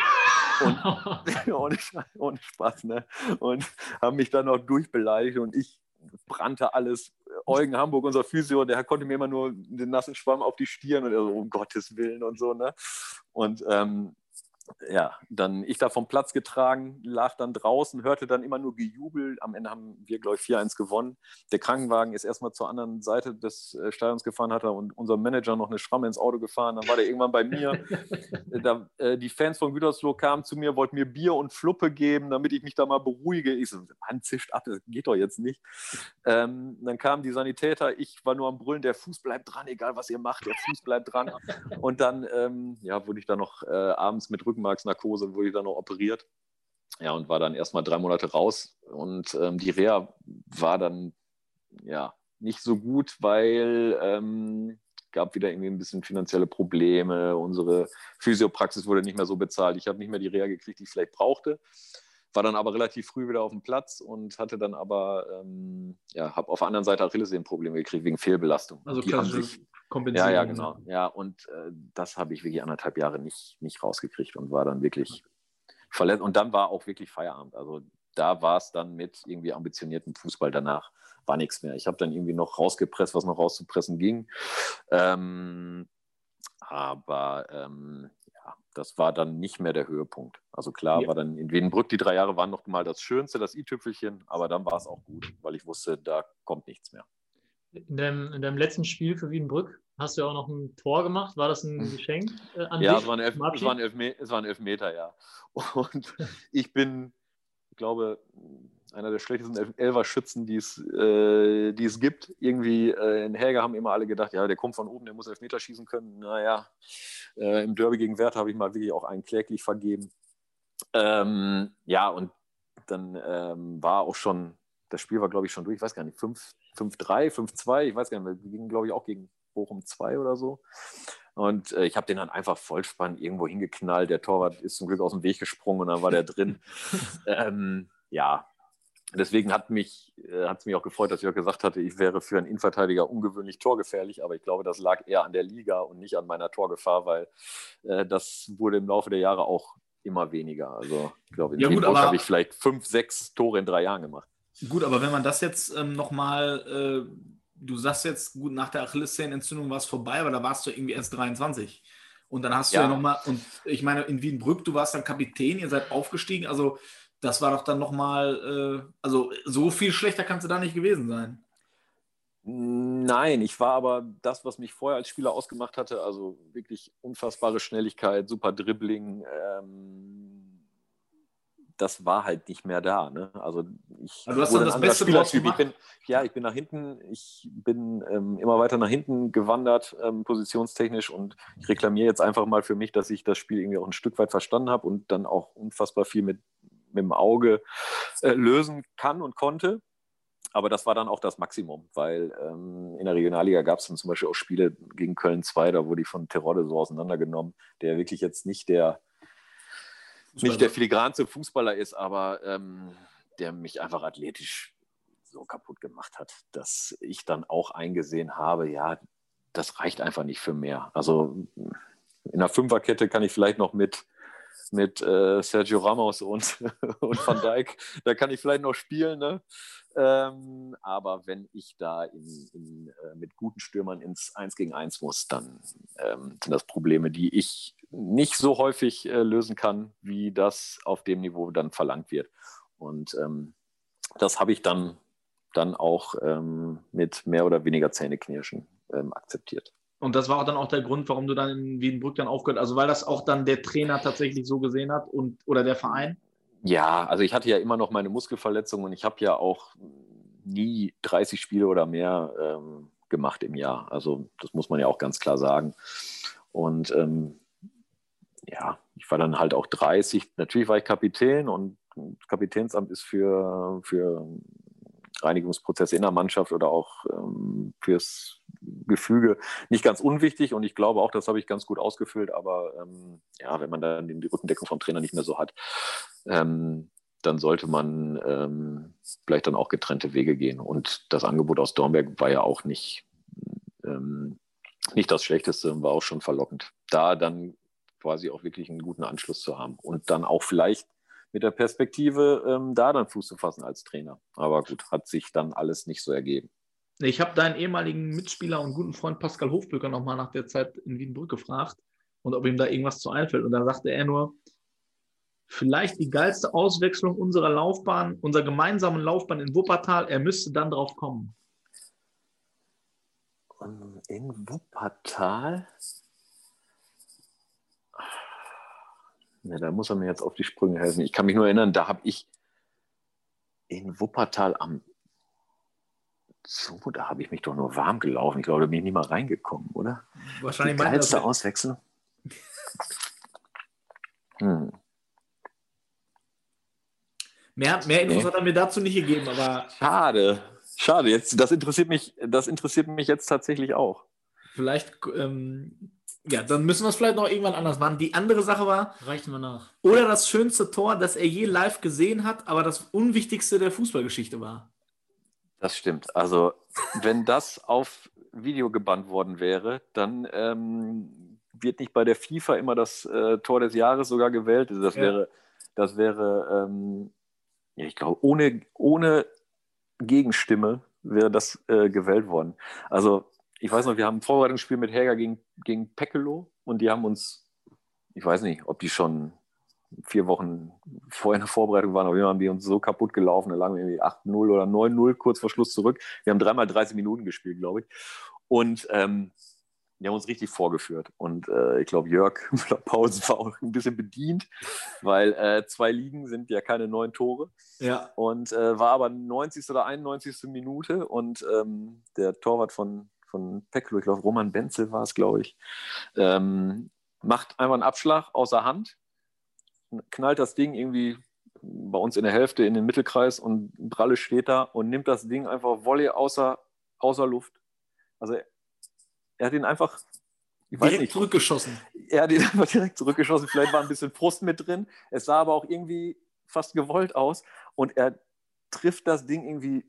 Und [LAUGHS] [LAUGHS] ohne, ohne Spaß, ne? Und haben mich dann noch durchbeleidigt und ich brannte alles. Eugen Hamburg, unser Physio, der konnte mir immer nur den nassen Schwamm auf die Stirn und er so, um Gottes Willen und so, ne? Und ähm, ja, dann ich da vom Platz getragen, lag dann draußen, hörte dann immer nur Gejubel. Am Ende haben wir, glaube ich, 4-1 gewonnen. Der Krankenwagen ist erstmal zur anderen Seite des äh, Stadions gefahren, hat er und unser Manager noch eine Schramme ins Auto gefahren. Dann war der irgendwann bei mir. [LAUGHS] da, äh, die Fans von Gütersloh kamen zu mir, wollten mir Bier und Fluppe geben, damit ich mich da mal beruhige. Ich so, Mann, zischt ab, das geht doch jetzt nicht. Ähm, dann kamen die Sanitäter, ich war nur am Brüllen, der Fuß bleibt dran, egal was ihr macht, der Fuß bleibt dran. Und dann ähm, ja, wurde ich dann noch äh, abends mit Rückenmarksnarkose, wurde ich dann noch operiert. Ja, und war dann erstmal drei Monate raus. Und ähm, die Reha war dann ja nicht so gut, weil ähm, gab wieder irgendwie ein bisschen finanzielle Probleme. Unsere Physiopraxis wurde nicht mehr so bezahlt. Ich habe nicht mehr die Reha gekriegt, die ich vielleicht brauchte. War dann aber relativ früh wieder auf dem Platz und hatte dann aber, ähm, ja, habe auf der anderen Seite Achillessehnenprobleme gekriegt wegen Fehlbelastung. Also die an klassisch sich- kompensieren. ja, ja, genau. Ja, und äh, das habe ich wirklich anderthalb Jahre nicht, nicht rausgekriegt und war dann wirklich verletzt. Und dann war auch wirklich Feierabend. Also da war es dann mit irgendwie ambitioniertem Fußball danach, war nichts mehr. Ich habe dann irgendwie noch rausgepresst, was noch rauszupressen ging. Ähm, aber ähm, ja, das war dann nicht mehr der Höhepunkt. Also klar, Ja. war dann in Wiedenbrück die drei Jahre waren noch mal das Schönste, das i-Tüpfelchen, aber dann war es auch gut, weil ich wusste, da kommt nichts mehr. In deinem, in deinem letzten Spiel für Wiedenbrück hast du ja auch noch ein Tor gemacht. War das ein Geschenk äh, an. Ja, dich? es war, ein Elf, zum es, Elfme es war ein Elfmeter, ja. Und ich bin, ich glaube, einer der schlechtesten Elf Elfer-Schützen, die es, äh, die es gibt. Irgendwie äh, in Häger haben immer alle gedacht, ja, der kommt von oben, der muss Elfmeter schießen können. Naja, äh, im Derby gegen Werder habe ich mal wirklich auch einen kläglich vergeben. Ähm, ja, und dann ähm, war auch schon, das Spiel war, glaube ich, schon durch, ich weiß gar nicht, 5 5-3, 5-2, ich weiß gar nicht, wir gingen, glaube ich, auch gegen Bochum 2 oder so. Und äh, ich habe den dann einfach Vollspann irgendwo hingeknallt. Der Torwart ist zum Glück aus dem Weg gesprungen und dann war der drin. [LAUGHS] ähm, ja, deswegen hat mich, äh, hat es mich auch gefreut, dass Jörg gesagt hatte, ich wäre für einen Innenverteidiger ungewöhnlich torgefährlich. Aber ich glaube, das lag eher an der Liga und nicht an meiner Torgefahr, weil äh, das wurde im Laufe der Jahre auch immer weniger. Also ich glaube, in Ja, aber- habe ich vielleicht fünf, sechs Tore in drei Jahren gemacht. Gut, aber wenn man das jetzt ähm, nochmal, äh, du sagst jetzt, gut, nach der Achillessehnenentzündung war es vorbei, aber da warst du irgendwie erst 23. Und dann hast du Ja. ja, nochmal, und ich meine, in Wiedenbrück, du warst dann Kapitän, ihr seid aufgestiegen, also das war doch dann nochmal, äh, also so viel schlechter kannst du da nicht gewesen sein. Nein, ich war aber das, was mich vorher als Spieler ausgemacht hatte, also wirklich unfassbare Schnelligkeit, super Dribbling, ähm, das war halt nicht mehr da. Ne? Also ich Aber du hast dann das Beste Spielertyp. Ich bin, ja, ich bin nach hinten, ich bin ähm, immer weiter nach hinten gewandert, ähm, positionstechnisch und ich reklamiere jetzt einfach mal für mich, dass ich das Spiel irgendwie auch ein Stück weit verstanden habe und dann auch unfassbar viel mit, mit dem Auge äh, lösen kann und konnte. Aber das war dann auch das Maximum, weil ähm, in der Regionalliga gab es dann zum Beispiel auch Spiele gegen Köln 2, da wurde ich von Terodde so auseinandergenommen, der wirklich jetzt nicht der, nicht der filigranste Fußballer ist, aber ähm, der mich einfach athletisch so kaputt gemacht hat, dass ich dann auch eingesehen habe, ja, das reicht einfach nicht für mehr. Also in der Fünferkette kann ich vielleicht noch mit, mit äh, Sergio Ramos und, [LAUGHS] und Van Dijk, da kann ich vielleicht noch spielen, ne? Ähm, aber wenn ich da in, in, äh, mit guten Stürmern ins 1 gegen 1 muss, dann ähm, sind das Probleme, die ich nicht so häufig äh, lösen kann, wie das auf dem Niveau dann verlangt wird. Und ähm, das habe ich dann, dann auch ähm, mit mehr oder weniger Zähneknirschen ähm, akzeptiert. Und das war auch dann auch der Grund, warum du dann in Wiedenbrück dann aufgehört Also weil das auch dann der Trainer tatsächlich so gesehen hat und oder der Verein? Ja, also ich hatte ja immer noch meine Muskelverletzung und ich habe ja auch nie 30 Spiele oder mehr ähm, gemacht im Jahr. Also das muss man ja auch ganz klar sagen. Und ähm, ja, ich war dann halt auch 30. Natürlich war ich Kapitän und Kapitänsamt ist für, für Reinigungsprozesse in der Mannschaft oder auch ähm, fürs Gefüge nicht ganz unwichtig und ich glaube auch, das habe ich ganz gut ausgefüllt, aber ähm, ja, wenn man dann die Rückendeckung vom Trainer nicht mehr so hat, ähm, dann sollte man ähm, vielleicht dann auch getrennte Wege gehen. Und das Angebot aus Dornberg war ja auch nicht, ähm, nicht das Schlechteste war auch schon verlockend. Da dann quasi auch wirklich einen guten Anschluss zu haben und dann auch vielleicht mit der Perspektive, ähm, da dann Fuß zu fassen als Trainer. Aber gut, hat sich dann alles nicht so ergeben. Ich habe deinen ehemaligen Mitspieler und guten Freund Pascal Hofböcker nochmal nach der Zeit in Wiedenbrück gefragt und ob ihm da irgendwas zu einfällt. Und da sagte er nur, vielleicht die geilste Auswechslung unserer Laufbahn, unserer gemeinsamen Laufbahn in Wuppertal. Er müsste dann drauf kommen. In Wuppertal? Ne, da muss er mir jetzt auf die Sprünge helfen. Ich kann mich nur erinnern, da habe ich in Wuppertal am so, da habe ich mich doch nur warm gelaufen. Ich glaube, da bin ich nicht mal reingekommen, oder? Wahrscheinlich Die geilste Auswechslung. [LAUGHS] Hm. Mehr, mehr Infos Nee. hat er mir dazu nicht gegeben, aber Schade. Schade. Jetzt, das, interessiert mich, das interessiert mich jetzt tatsächlich auch. vielleicht, ähm, ja, dann müssen wir es vielleicht noch irgendwann anders machen. Die andere Sache war, Reichen wir nach. oder das schönste Tor, das er je live gesehen hat, aber das unwichtigste der Fußballgeschichte war. Das stimmt. Also, wenn das auf Video gebannt worden wäre, dann ähm, wird nicht bei der FIFA immer das äh, Tor des Jahres sogar gewählt. Also Das Ja. wäre, das wäre, ähm, ja, ich glaube, ohne, ohne Gegenstimme wäre das äh, gewählt worden. Also, ich weiß noch, wir haben ein Vorbereitungsspiel mit Herger gegen, gegen Pekelo und die haben uns, ich weiß nicht, ob die schon vier Wochen vorher in der Vorbereitung waren, aber wir haben die uns so kaputt gelaufen, da lagen wir irgendwie 8-0 oder 9-0 kurz vor Schluss zurück. Wir haben dreimal 30 Minuten gespielt, glaube ich. Und ähm, die haben uns richtig vorgeführt. Und äh, ich glaube, Jörg [LAUGHS] Müller-Pausen war auch ein bisschen bedient, weil äh, zwei Ligen sind ja keine neun Tore. Ja. Und äh, war aber 90. oder 91. Minute und ähm, der Torwart von, von Peklo, ich glaube, Roman Benzel war es, glaube ich, ähm, macht einfach einen Abschlag außer Hand, knallt das Ding irgendwie bei uns in der Hälfte in den Mittelkreis und Bralle steht da und nimmt das Ding einfach Volley außer, außer Luft. Also er, er hat ihn einfach, ich weiß Direkt nicht, zurückgeschossen. er hat ihn [LAUGHS] einfach direkt zurückgeschossen. Vielleicht war ein bisschen Frust mit drin. Es sah aber auch irgendwie fast gewollt aus. Und er trifft das Ding irgendwie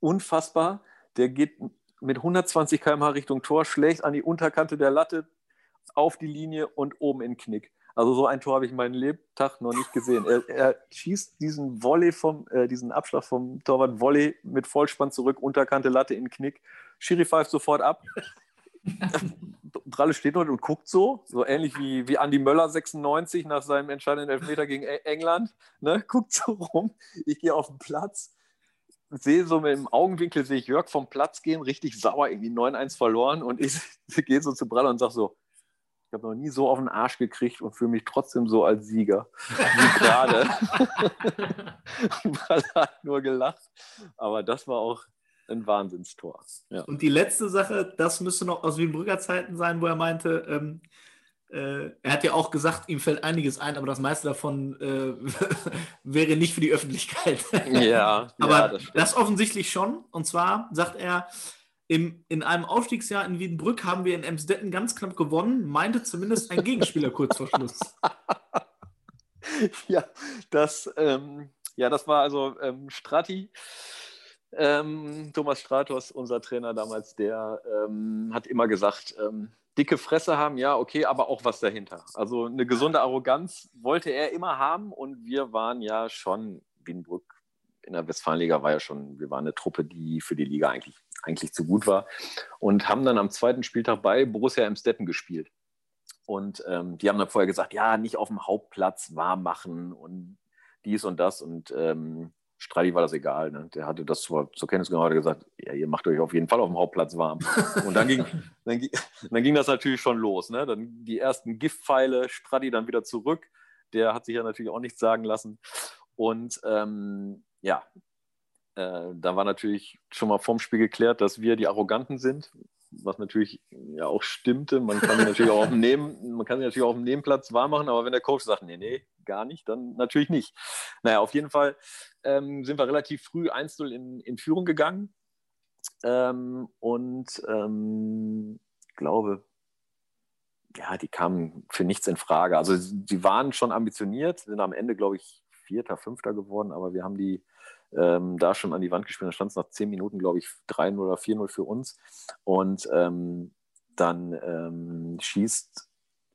unfassbar. Der geht mit 120 km/h Richtung Tor, schlägt an die Unterkante der Latte auf die Linie und oben in Knick. Also so ein Tor habe ich in meinem Lebtag noch nicht gesehen. Er, er schießt diesen Volley vom, äh, diesen Abschlag vom Torwart Volley mit Vollspann zurück, Unterkante Latte in Knick. Schiri pfeift sofort ab. [LAUGHS] Bralle steht dort und guckt so, so ähnlich wie, wie Andi Möller 96 nach seinem entscheidenden Elfmeter gegen E- England. Ne? Guckt so rum. Ich gehe auf den Platz, sehe so mit dem Augenwinkel, sehe ich Jörg vom Platz gehen, richtig sauer, irgendwie 9-1 verloren. Und ich [LAUGHS] gehe so zu Bralle und sage so, ich habe noch nie so auf den Arsch gekriegt und fühle mich trotzdem so als Sieger. Wie [LAUGHS] gerade. [LAUGHS] Bralle hat nur gelacht. Aber das war auch ein Wahnsinnstor. Ja. Und die letzte Sache, das müsste noch aus Wienbrücker Zeiten sein, wo er meinte, ähm, äh, er hat ja auch gesagt, ihm fällt einiges ein, aber das meiste davon äh, [LAUGHS] wäre nicht für die Öffentlichkeit. Ja, [LAUGHS] aber ja, das das, offensichtlich schon. Und zwar sagt er, im, in einem Aufstiegsjahr in Wiedenbrück haben wir in Emsdetten ganz knapp gewonnen, meinte zumindest ein Gegenspieler kurz vor Schluss. [LAUGHS] ja, das, ähm, ja, das war also ähm, Strati. Ähm, Thomas Stratos, unser Trainer damals, der ähm, hat immer gesagt, ähm, dicke Fresse haben, ja, okay, aber auch was dahinter. Also eine gesunde Arroganz wollte er immer haben und wir waren ja schon, Wienbrück in der Westfalenliga war ja schon, wir waren eine Truppe, die für die Liga eigentlich, eigentlich zu gut war und haben dann am zweiten Spieltag bei Borussia Emstetten gespielt. Und ähm, die haben dann vorher gesagt, ja, nicht auf dem Hauptplatz warm machen und dies und das. Und ähm, Stradi war das egal. Ne? Der hatte das zur, zur Kenntnis genommen, hat gesagt, ja, ihr macht euch auf jeden Fall auf dem Hauptplatz warm. [LAUGHS] Und dann ging, dann, dann ging das natürlich schon los. Ne? Dann die ersten Giftpfeile, Stradi dann wieder zurück. Der hat sich ja natürlich auch nichts sagen lassen. Und ähm, ja, äh, da war natürlich schon mal vorm Spiel geklärt, dass wir die Arroganten sind, was natürlich ja auch stimmte. Man kann sie natürlich auch auf dem [LAUGHS] Neben, man kann sie natürlich auch auf dem Nebenplatz warm machen, aber wenn der Coach sagt, nee, nee, gar nicht, dann natürlich nicht. Naja, auf jeden Fall ähm, sind wir relativ früh 1-0 in, in Führung gegangen. Ähm, und ähm, ich glaube, ja, die kamen für nichts in Frage. Also sie waren schon ambitioniert, sind am Ende, glaube ich, Vierter, Fünfter geworden, aber wir haben die ähm, da schon an die Wand gespielt. Da stand es nach zehn Minuten, glaube ich, 3-0 oder 4-0 für uns. Und ähm, dann ähm, schießt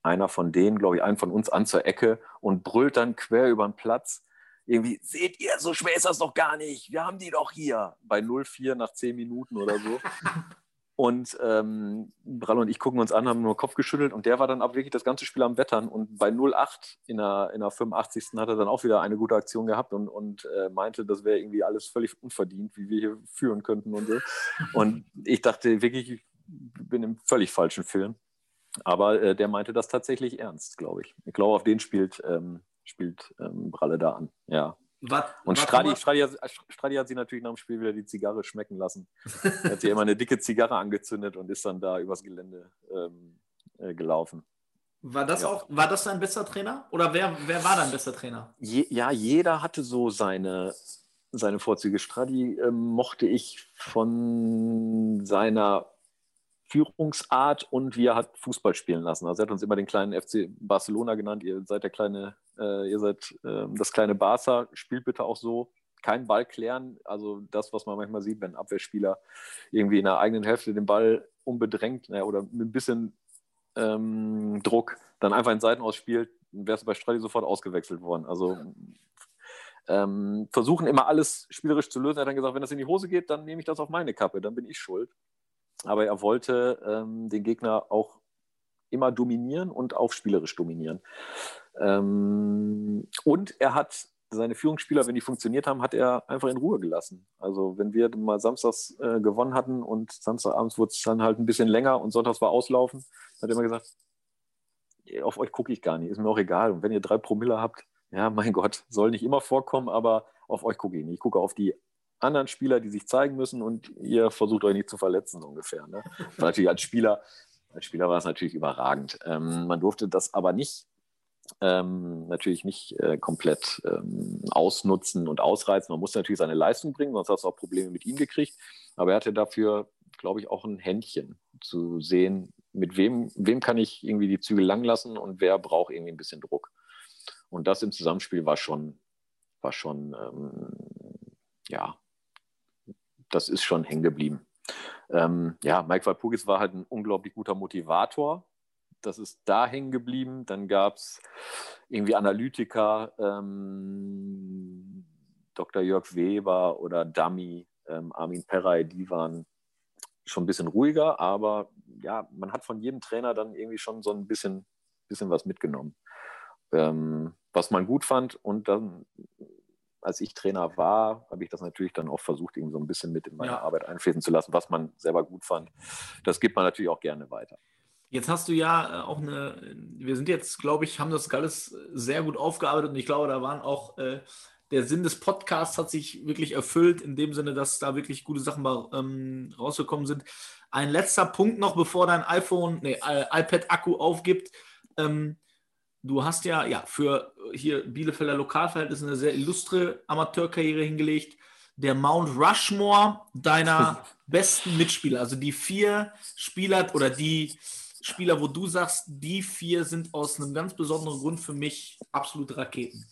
einer von denen, glaube ich, einen von uns an zur Ecke und brüllt dann quer über den Platz. Irgendwie, seht ihr, so schwer ist das doch gar nicht. Wir haben die doch hier. Bei 0-4 nach 10 Minuten oder so. [LAUGHS] Und ähm, Bralle und ich gucken uns an, haben nur Kopf geschüttelt und der war dann aber wirklich das ganze Spiel am Wettern. Und bei 0-8 in der, in der 85. hat er dann auch wieder eine gute Aktion gehabt und, und äh, meinte, das wäre irgendwie alles völlig unverdient, wie wir hier führen könnten und so. Und ich dachte wirklich, ich bin im völlig falschen Film. Aber äh, der meinte das tatsächlich ernst, glaube ich. Ich glaube, auf den spielt, ähm, spielt ähm, Bralle da an. Ja. Was, Und Stradi, Stradi, hat, Stradi hat sie natürlich nach dem Spiel wieder die Zigarre schmecken lassen. [LAUGHS] er hat sich immer eine dicke Zigarre angezündet und ist dann da übers Gelände ähm, äh, gelaufen. War das Ja. auch, war das dein bester Trainer? Oder wer, wer war dein bester Trainer? Je, ja, jeder hatte so seine, seine Vorzüge. Stradi ähm, mochte ich von seiner Führungsart und wie er hat Fußball spielen lassen. Also er hat uns immer den kleinen FC Barcelona genannt. Ihr seid der kleine, äh, ihr seid ähm, das kleine Barca. Spielt bitte auch so. Kein Ball klären. Also das, was man manchmal sieht, wenn ein Abwehrspieler irgendwie in der eigenen Hälfte den Ball unbedrängt naja, oder mit ein bisschen ähm, Druck dann einfach in Seiten ausspielt, wärst du bei Stradi sofort ausgewechselt worden. Also ähm, versuchen immer alles spielerisch zu lösen. Er hat dann gesagt, wenn das in die Hose geht, dann nehme ich das auf meine Kappe, dann bin ich schuld. Aber er wollte ähm, den Gegner auch immer dominieren und auch spielerisch dominieren. Ähm, und er hat seine Führungsspieler, wenn die funktioniert haben, hat er einfach in Ruhe gelassen. Also wenn wir mal samstags äh, gewonnen hatten und samstagabends wurde es dann halt ein bisschen länger und sonntags war auslaufen, hat er immer gesagt, auf euch gucke ich gar nicht, ist mir auch egal. Und wenn ihr drei Promille habt, ja, mein Gott, soll nicht immer vorkommen, aber auf euch gucke ich nicht. Ich gucke auf die anderen Spieler, die sich zeigen müssen und ihr versucht euch nicht zu verletzen, ungefähr. Ne? Natürlich als Spieler, als Spieler war es natürlich überragend. Ähm, man durfte das aber nicht, ähm, natürlich nicht äh, komplett ähm, ausnutzen und ausreizen. Man musste natürlich seine Leistung bringen, sonst hast du auch Probleme mit ihm gekriegt. Aber er hatte dafür, glaube ich, auch ein Händchen zu sehen, mit wem, wem kann ich irgendwie die Zügel lang lassen und wer braucht irgendwie ein bisschen Druck. Und das im Zusammenspiel war schon, war schon, ähm, ja, das ist schon hängen geblieben. Ähm, ja, Mike Walpurgis war halt ein unglaublich guter Motivator. Das ist da hängen geblieben. Dann gab es irgendwie Analytiker, ähm, Dr. Jörg Weber oder Dummy, ähm, Armin Perray, die waren schon ein bisschen ruhiger, aber ja, man hat von jedem Trainer dann irgendwie schon so ein bisschen, bisschen was mitgenommen, ähm, was man gut fand. Und dann, als ich Trainer war, habe ich das natürlich dann auch versucht, irgendwie so ein bisschen mit in meine Ja. Arbeit einfließen zu lassen, was man selber gut fand. Das gibt man natürlich auch gerne weiter. Jetzt hast du ja äh, auch eine, wir sind jetzt, glaube ich, haben das alles sehr gut aufgearbeitet und ich glaube, da waren auch, äh, der Sinn des Podcasts hat sich wirklich erfüllt, in dem Sinne, dass da wirklich gute Sachen mal, ähm, rausgekommen sind. Ein letzter Punkt noch, bevor dein iPhone, nee, äh, iPad-Akku aufgibt. Ähm, du hast ja, ja für hier Bielefelder Lokalverhältnisse eine sehr illustre Amateurkarriere hingelegt. Der Mount Rushmore deiner [LAUGHS] besten Mitspieler, also die vier Spieler oder die Spieler, wo du sagst, die vier sind aus einem ganz besonderen Grund für mich absolute Raketen.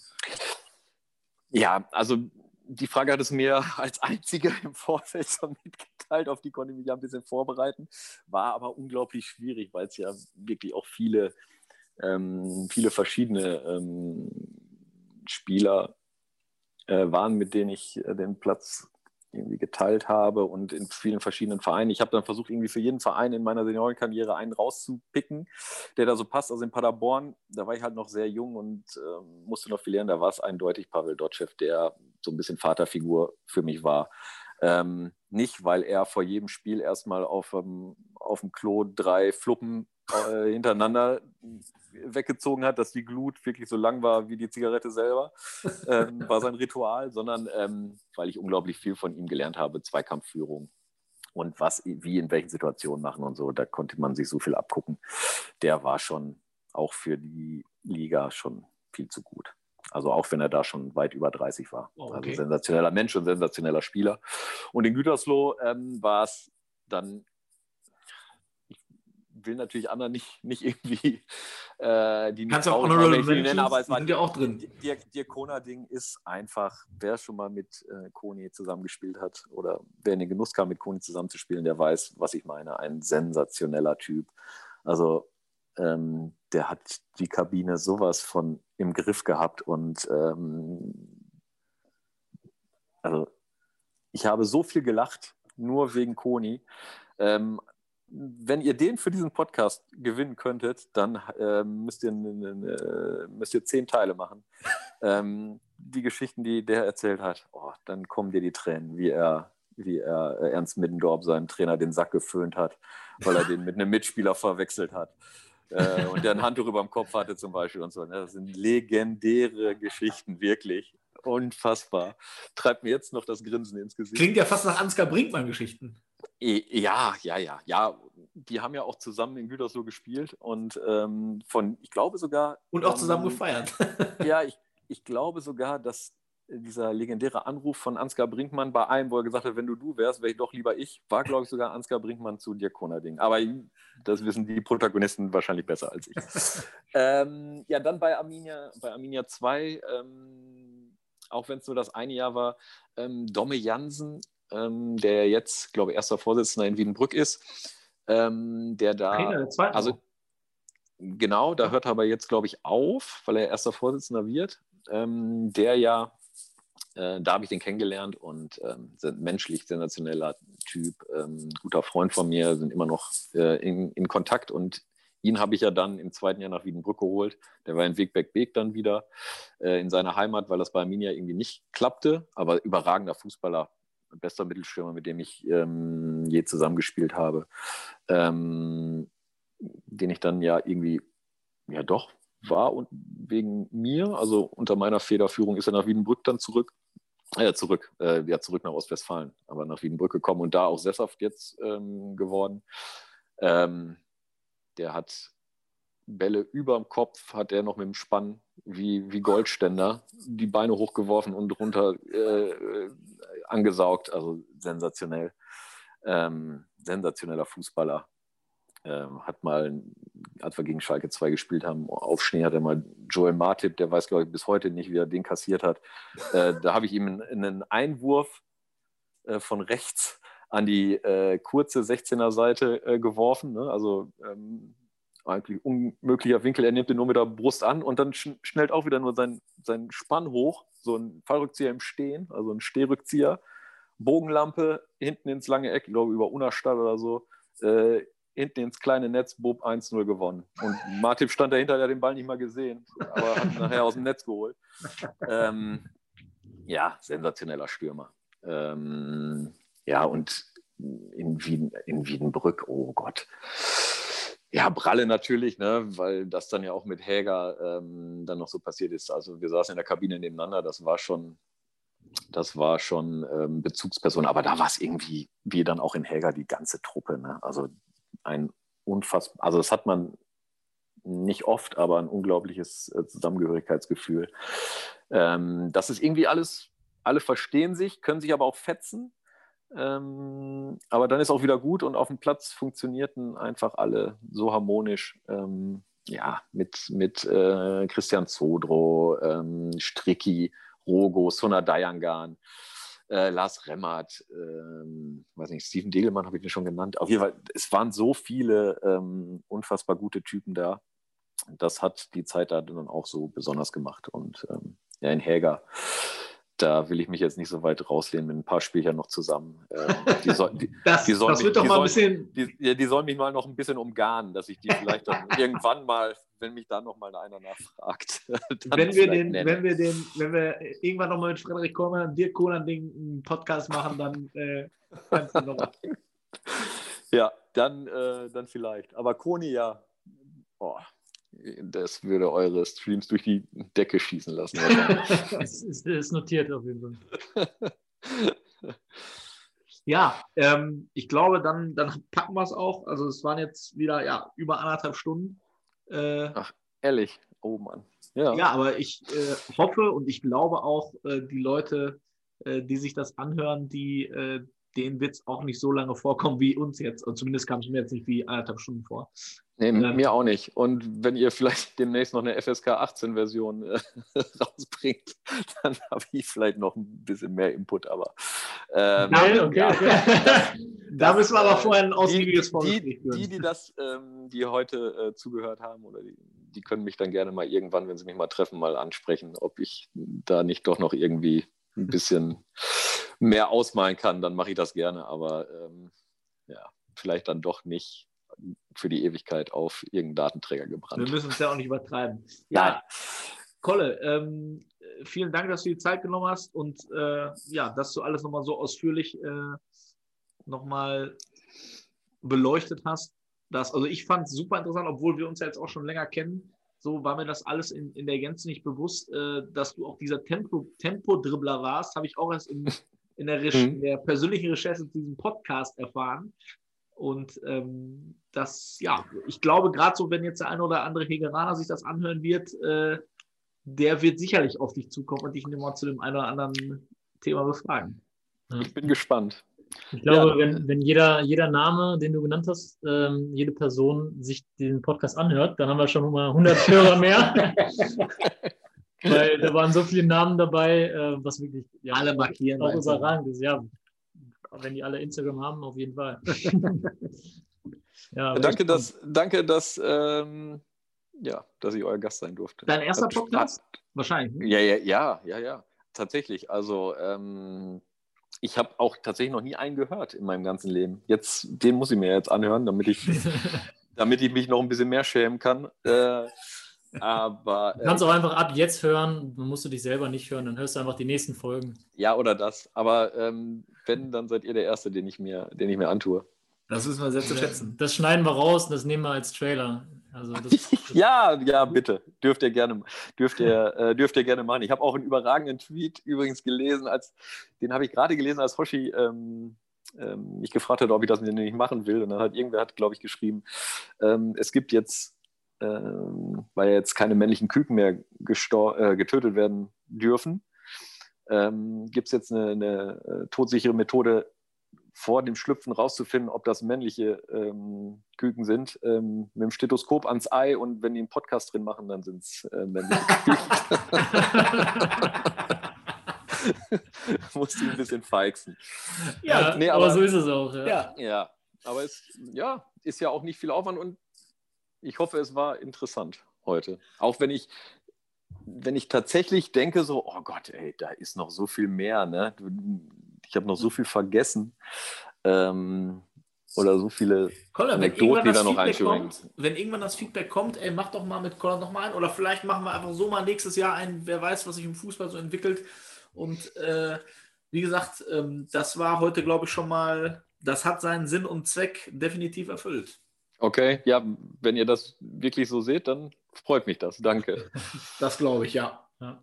Ja, also die Frage hat es mir als einzige [LAUGHS] im Vorfeld schon mitgeteilt, auf die konnte ich mich ja ein bisschen vorbereiten, war aber unglaublich schwierig, weil es ja wirklich auch viele, ähm, viele verschiedene ähm, Spieler äh, waren, mit denen ich äh, den Platz irgendwie geteilt habe und in vielen verschiedenen Vereinen. Ich habe dann versucht, irgendwie für jeden Verein in meiner Seniorenkarriere einen rauszupicken, der da so passt. Also in Paderborn, da war ich halt noch sehr jung und ähm, musste noch viel lernen. Da war es eindeutig Pavel Dotschew, der so ein bisschen Vaterfigur für mich war. Ähm, nicht, weil er vor jedem Spiel erstmal auf, ähm, auf dem Klo drei Fluppen äh, hintereinander weggezogen hat, dass die Glut wirklich so lang war wie die Zigarette selber, ähm, war sein Ritual, sondern ähm, weil ich unglaublich viel von ihm gelernt habe, Zweikampfführung und was, wie in welchen Situationen machen und so, da konnte man sich so viel abgucken. Der war schon auch für die Liga schon viel zu gut. Also auch wenn er da schon weit über 30 war. Oh, Also okay. sensationeller Mensch und sensationeller Spieler. Und in Gütersloh ähm, war es dann, will natürlich anderen nicht, nicht irgendwie äh, die Kannst auch Honorable Mentions, aber es war sind ja auch drin. Dirk, Dirk Kona-Ding ist einfach, wer schon mal mit äh, Koni zusammengespielt hat oder wer in den Genuss kam, mit Koni zusammenzuspielen, der weiß, was ich meine. Ein sensationeller Typ. Also ähm, der hat die Kabine sowas von im Griff gehabt und ähm, also ich habe so viel gelacht, nur wegen Koni. Ähm, wenn ihr den für diesen Podcast gewinnen könntet, dann äh, müsst, ihr, äh, müsst ihr zehn Teile machen. [LAUGHS] ähm, die Geschichten, die der erzählt hat, oh, dann kommen dir die Tränen, wie er, wie er äh, Ernst Middendorf, seinen Trainer, den Sack geföhnt hat, weil er den mit einem Mitspieler verwechselt hat. Äh, und der ein Handtuch über dem Kopf hatte zum Beispiel und so. Das sind legendäre Geschichten, wirklich. Unfassbar. Treibt mir jetzt noch das Grinsen ins Gesicht. Klingt ja fast nach Ansgar Brinkmann-Geschichten. Ja, ja, ja, ja. Die haben ja auch zusammen in Gütersloh gespielt und ähm, von, ich glaube sogar. Und auch zusammen ähm, gefeiert. [LAUGHS] ja, ich, ich glaube sogar, dass dieser legendäre Anruf von Ansgar Brinkmann bei einem, wo er gesagt hat, wenn du du wärst, wäre ich doch lieber ich, war, glaube ich, sogar Ansgar Brinkmann zu Dirk Ding. Aber das wissen die Protagonisten wahrscheinlich besser als ich. [LAUGHS] ähm, ja, dann bei Arminia, bei Arminia 2, ähm, auch wenn es nur das eine Jahr war, ähm, Domme Jansen, ähm, der jetzt, glaube ich, erster Vorsitzender in Wiedenbrück ist, ähm, der da. Trainer der also, genau, da hört er aber jetzt, glaube ich, auf, weil er erster Vorsitzender wird. Ähm, der ja äh, da habe ich den kennengelernt und ähm, menschlich sensationeller Typ, ähm, guter Freund von mir, sind immer noch äh, in, in, Kontakt und ihn habe ich ja dann im zweiten Jahr nach Wiedenbrück geholt. Der war in Wegbeck-Beek dann wieder äh, in seiner Heimat, weil das bei Arminia irgendwie nicht klappte, aber überragender Fußballer, bester Mittelstürmer, mit dem ich ähm, je zusammengespielt habe, ähm, den ich dann ja irgendwie, ja doch, war und wegen mir, also unter meiner Federführung, ist er nach Wiedenbrück dann zurück äh, zurück, äh, ja, zurück nach Ostwestfalen, aber nach Wiedenbrück gekommen und da auch sesshaft jetzt ähm, geworden. Ähm, der hat Bälle über dem Kopf, hat er noch mit dem Spann wie, wie Goldständer die Beine hochgeworfen und runter äh, angesaugt. Also sensationell. Ähm, sensationeller Fußballer. Ähm, hat mal, als wir gegen Schalke 2 gespielt haben, auf Schnee hat er mal Joel Martip, der weiß, glaube ich, bis heute nicht, wie er den kassiert hat. Äh, da habe ich ihm einen Einwurf äh, von rechts an die äh, kurze 16er Seite äh, geworfen. Ne? Also ähm, eigentlich unmöglicher Winkel. Er nimmt den nur mit der Brust an und dann sch schnellt auch wieder nur sein, sein Spann hoch. So ein Fallrückzieher im Stehen, also ein Stehrückzieher. Bogenlampe hinten ins lange Eck, ich glaube über Unerstadt oder so. Äh, hinten ins kleine Netz, Bob 1-0 gewonnen. Und Martin stand dahinter, der hat den Ball nicht mal gesehen, aber hat ihn nachher aus dem Netz geholt. Ähm, ja, sensationeller Stürmer. Ähm, ja, und in, Wien, in Wiedenbrück, oh Gott. Ja, Bralle natürlich, ne, weil das dann ja auch mit Häger ähm, dann noch so passiert ist. Also wir saßen in der Kabine nebeneinander, das war schon, das war schon ähm, Bezugsperson, aber da war es irgendwie, wie dann auch in Häger, die ganze Truppe. Ne? Also ein unfassbar, also das hat man nicht oft, aber ein unglaubliches äh, Zusammengehörigkeitsgefühl. Ähm, das ist irgendwie alles, alle verstehen sich, können sich aber auch fetzen. Ähm, aber dann ist auch wieder gut und auf dem Platz funktionierten einfach alle so harmonisch. Ähm, ja, mit, mit äh, Christian Zodro, ähm, Stricki, Rogo, Sona Dayangan äh, Lars Remmert, ähm, weiß nicht, Steven Degelmann habe ich den schon genannt. Auf jeden Fall, es waren so viele ähm, unfassbar gute Typen da. Das hat die Zeit da dann auch so besonders gemacht. Und ähm, ja, in Häger da will ich mich jetzt nicht so weit rauslehnen mit ein paar Spielern noch zusammen. Ähm, die soll, die, [LAUGHS] das, die das wird doch mal ein bisschen. Die, die, die, sollen mich mal noch ein bisschen umgarnen, dass ich die vielleicht dann [LAUGHS] irgendwann mal, wenn mich da noch mal einer nachfragt. [LAUGHS] wenn wir den, wenn wir den, wenn wir irgendwann noch mal mit Frederik Kollmann und Dirk Kohler einen Podcast machen, dann äh, kannst du noch. ja, dann, äh, dann vielleicht. Aber Koni ja. Oh, das würde eure Streams durch die Decke schießen lassen. das [LAUGHS] [LAUGHS] ist, ist, notiert auf jeden Fall. [LAUGHS] ja, ähm, ich glaube, dann, dann packen wir es auch. Also es waren jetzt wieder ja, über anderthalb Stunden. Äh, Ach, ehrlich. Oh Mann. Ja, ja aber ich äh, hoffe und ich glaube auch, äh, die Leute, äh, die sich das anhören, die, äh, denen wird es auch nicht so lange vorkommen wie uns jetzt. Und zumindest kam es mir jetzt nicht wie anderthalb Stunden vor. Nee, ähm, mir auch nicht. Und wenn ihr vielleicht [LAUGHS] demnächst noch eine FSK 18 Version äh, [LAUGHS] rausbringt, dann [LAUGHS] habe ich vielleicht noch ein bisschen mehr Input, aber. Ähm, Nein, okay, okay. Das, da müssen wir aber vorher ein ausgiebiges Vorgespräch führen. Die, die, das, ähm, die heute äh, zugehört haben, oder die, die können mich dann gerne mal irgendwann, wenn sie mich mal treffen, mal ansprechen, ob ich da nicht doch noch irgendwie ein bisschen mehr ausmalen kann, dann mache ich das gerne. Aber ähm, ja, vielleicht dann doch nicht für die Ewigkeit auf irgendeinen Datenträger gebrannt. Wir müssen es ja auch nicht übertreiben. Ja, Kolle, ähm, vielen Dank, dass du die Zeit genommen hast und äh, ja, dass du alles nochmal so ausführlich äh, nochmal beleuchtet hast. Das, also ich fand es super interessant, obwohl wir uns ja jetzt auch schon länger kennen. So war mir das alles in, in der Gänze nicht bewusst, äh, dass du auch dieser Tempo, Tempo-Dribbler warst, habe ich auch erst in, in, der, Reche, in der persönlichen Recherche zu diesem Podcast erfahren. Und ähm, das, ja, ich glaube, gerade so, wenn jetzt der eine oder andere Hegeraner sich das anhören wird, äh, der wird sicherlich auf dich zukommen und dich nochmal zu dem einen oder anderen Thema befragen. Ich bin gespannt. Ich glaube, ja. wenn, wenn jeder, jeder Name, den du genannt hast, ähm, jede Person sich den Podcast anhört, dann haben wir schon mal 100 [LAUGHS] Hörer mehr. Weil da waren so viele Namen dabei, äh, was wirklich ja, alle markieren. Auch überragend ist, ja. Wenn die alle Instagram haben, auf jeden Fall. [LAUGHS] ja, danke, dass, danke, dass, ähm, ja, dass ich euer Gast sein durfte. Dein erster Hat Podcast? Spaß. Wahrscheinlich. Ne? Ja, ja, ja, ja, ja. Tatsächlich. Also, ähm, ich habe auch tatsächlich noch nie einen gehört in meinem ganzen Leben. Jetzt, den muss ich mir jetzt anhören, damit ich, [LAUGHS] damit ich mich noch ein bisschen mehr schämen kann. Äh, aber. Du kannst äh, auch einfach ab jetzt hören, dann musst du dich selber nicht hören, dann hörst du einfach die nächsten Folgen. Ja, oder das. Aber ähm, wenn, dann seid ihr der Erste, den ich mir, den ich mir antue. Das wissen wir sehr zu schätzen. Das schneiden wir raus und das nehmen wir als Trailer. Also das, [LAUGHS] das ja, ja, bitte. Dürft ihr gerne, dürft ihr, äh, dürft ihr gerne machen. Ich habe auch einen überragenden Tweet übrigens gelesen, als, den habe ich gerade gelesen, als Hoshi ähm, ähm, mich gefragt hat, ob ich das nicht machen will. Und dann hat irgendwer, hat, glaube ich, geschrieben, ähm, es gibt jetzt, ähm, weil jetzt keine männlichen Küken mehr äh, getötet werden dürfen, ähm, gibt es jetzt eine, eine äh, todsichere Methode, vor dem Schlüpfen rauszufinden, ob das männliche ähm, Küken sind, ähm, mit dem Stethoskop ans Ei und wenn die einen Podcast drin machen, dann sind es äh, männliche Küken. [LAUGHS] Du ein bisschen feixen. Ja, nee, aber, aber, so ist es auch. Ja, ja, ja aber es ja, ist ja auch nicht viel Aufwand und ich hoffe, es war interessant heute. Auch wenn ich, wenn ich tatsächlich denke, so, oh Gott, ey, da ist noch so viel mehr, ne? ich habe noch so viel vergessen. Ähm, oder so viele Colin, Anekdoten, die da noch einschwingen. Wenn irgendwann das Feedback kommt, ey, mach doch mal mit Colin noch mal ein. Oder vielleicht machen wir einfach so mal nächstes Jahr ein, wer weiß, was sich im Fußball so entwickelt. Und äh, wie gesagt, ähm, das war heute, glaube ich, schon mal, das hat seinen Sinn und Zweck definitiv erfüllt. Okay, ja, wenn ihr das wirklich so seht, dann freut mich das. Danke. [LAUGHS] Das glaube ich, ja. Ja,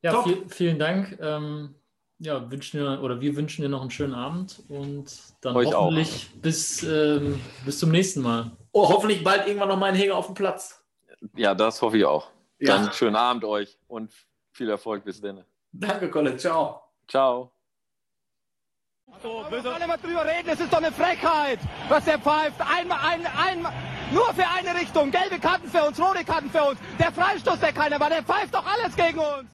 ja viel, vielen Dank. Ähm, ja, wünschen wir, oder wir wünschen dir noch einen schönen Abend und dann Euch hoffentlich bis, ähm, bis zum nächsten Mal. Oh, hoffentlich bald irgendwann noch mal ein Heger auf dem Platz. Ja, das hoffe ich auch. Ja. Dann schönen Abend euch und viel Erfolg bis dann. Danke, Colin. Ciao. Ciao. So, wir müssen alle mal drüber reden, es ist doch eine Frechheit, was der pfeift. Einmal, ein, einmal, nur für eine Richtung. Gelbe Karten für uns, rote Karten für uns. Der Freistoß, der keiner war, der pfeift doch alles gegen uns.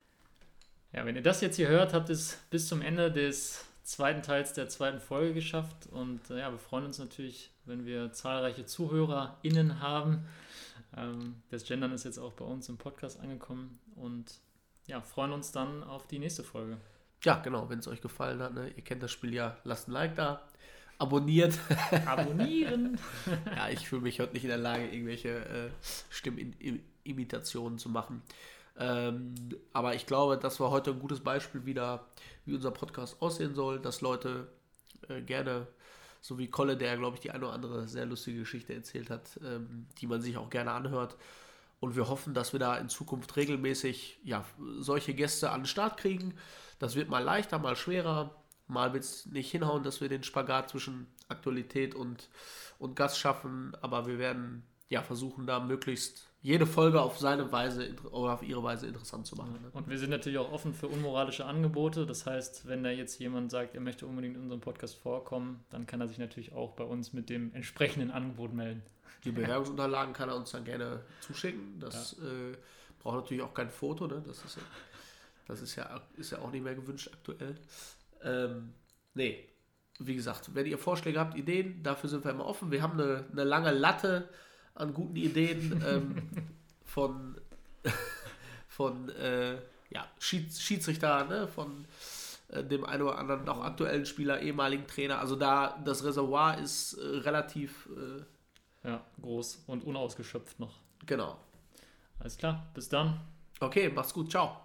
Ja, wenn ihr das jetzt hier hört, habt ihr es bis zum Ende des zweiten Teils der zweiten Folge geschafft. Und äh, ja, wir freuen uns natürlich, wenn wir zahlreiche ZuhörerInnen haben. Ähm, das Gendern ist jetzt auch bei uns im Podcast angekommen und ja, freuen uns dann auf die nächste Folge. Ja, genau, wenn es euch gefallen hat, ne? ihr kennt das Spiel ja, lasst ein Like da, abonniert. [LAUGHS] Abonnieren! [LAUGHS] ja, ich fühle mich heute nicht in der Lage, irgendwelche äh, Stimmenimitationen zu machen. Ähm, aber ich glaube, das war heute ein gutes Beispiel wieder, wie unser Podcast aussehen soll, dass Leute äh, gerne, so wie Kolle, der, glaube ich, die eine oder andere sehr lustige Geschichte erzählt hat, ähm, die man sich auch gerne anhört. Und wir hoffen, dass wir da in Zukunft regelmäßig ja, solche Gäste an den Start kriegen. Das wird mal leichter, mal schwerer. Mal wird es nicht hinhauen, dass wir den Spagat zwischen Aktualität und, und Gast schaffen. Aber wir werden ja versuchen, da möglichst jede Folge auf seine Weise oder auf ihre Weise interessant zu machen. Ne? Und wir sind natürlich auch offen für unmoralische Angebote. Das heißt, wenn da jetzt jemand sagt, er möchte unbedingt in unserem Podcast vorkommen, dann kann er sich natürlich auch bei uns mit dem entsprechenden Angebot melden. Die Bewerbungsunterlagen kann er uns dann gerne zuschicken. Das ja. äh, braucht natürlich auch kein Foto. Ne? Das, ist ja, das ist, ja, ist ja auch nicht mehr gewünscht aktuell. Ähm, nee, wie gesagt, wenn ihr Vorschläge habt, Ideen, dafür sind wir immer offen. Wir haben eine, eine lange Latte an guten Ideen ähm, [LAUGHS] von, von äh, ja, Schieds Schiedsrichter, ne? von äh, dem einen oder anderen noch aktuellen Spieler, ehemaligen Trainer. Also da das Reservoir ist äh, relativ äh, Ja, groß und unausgeschöpft noch. genau. Alles klar, bis dann. Okay, mach's gut, ciao.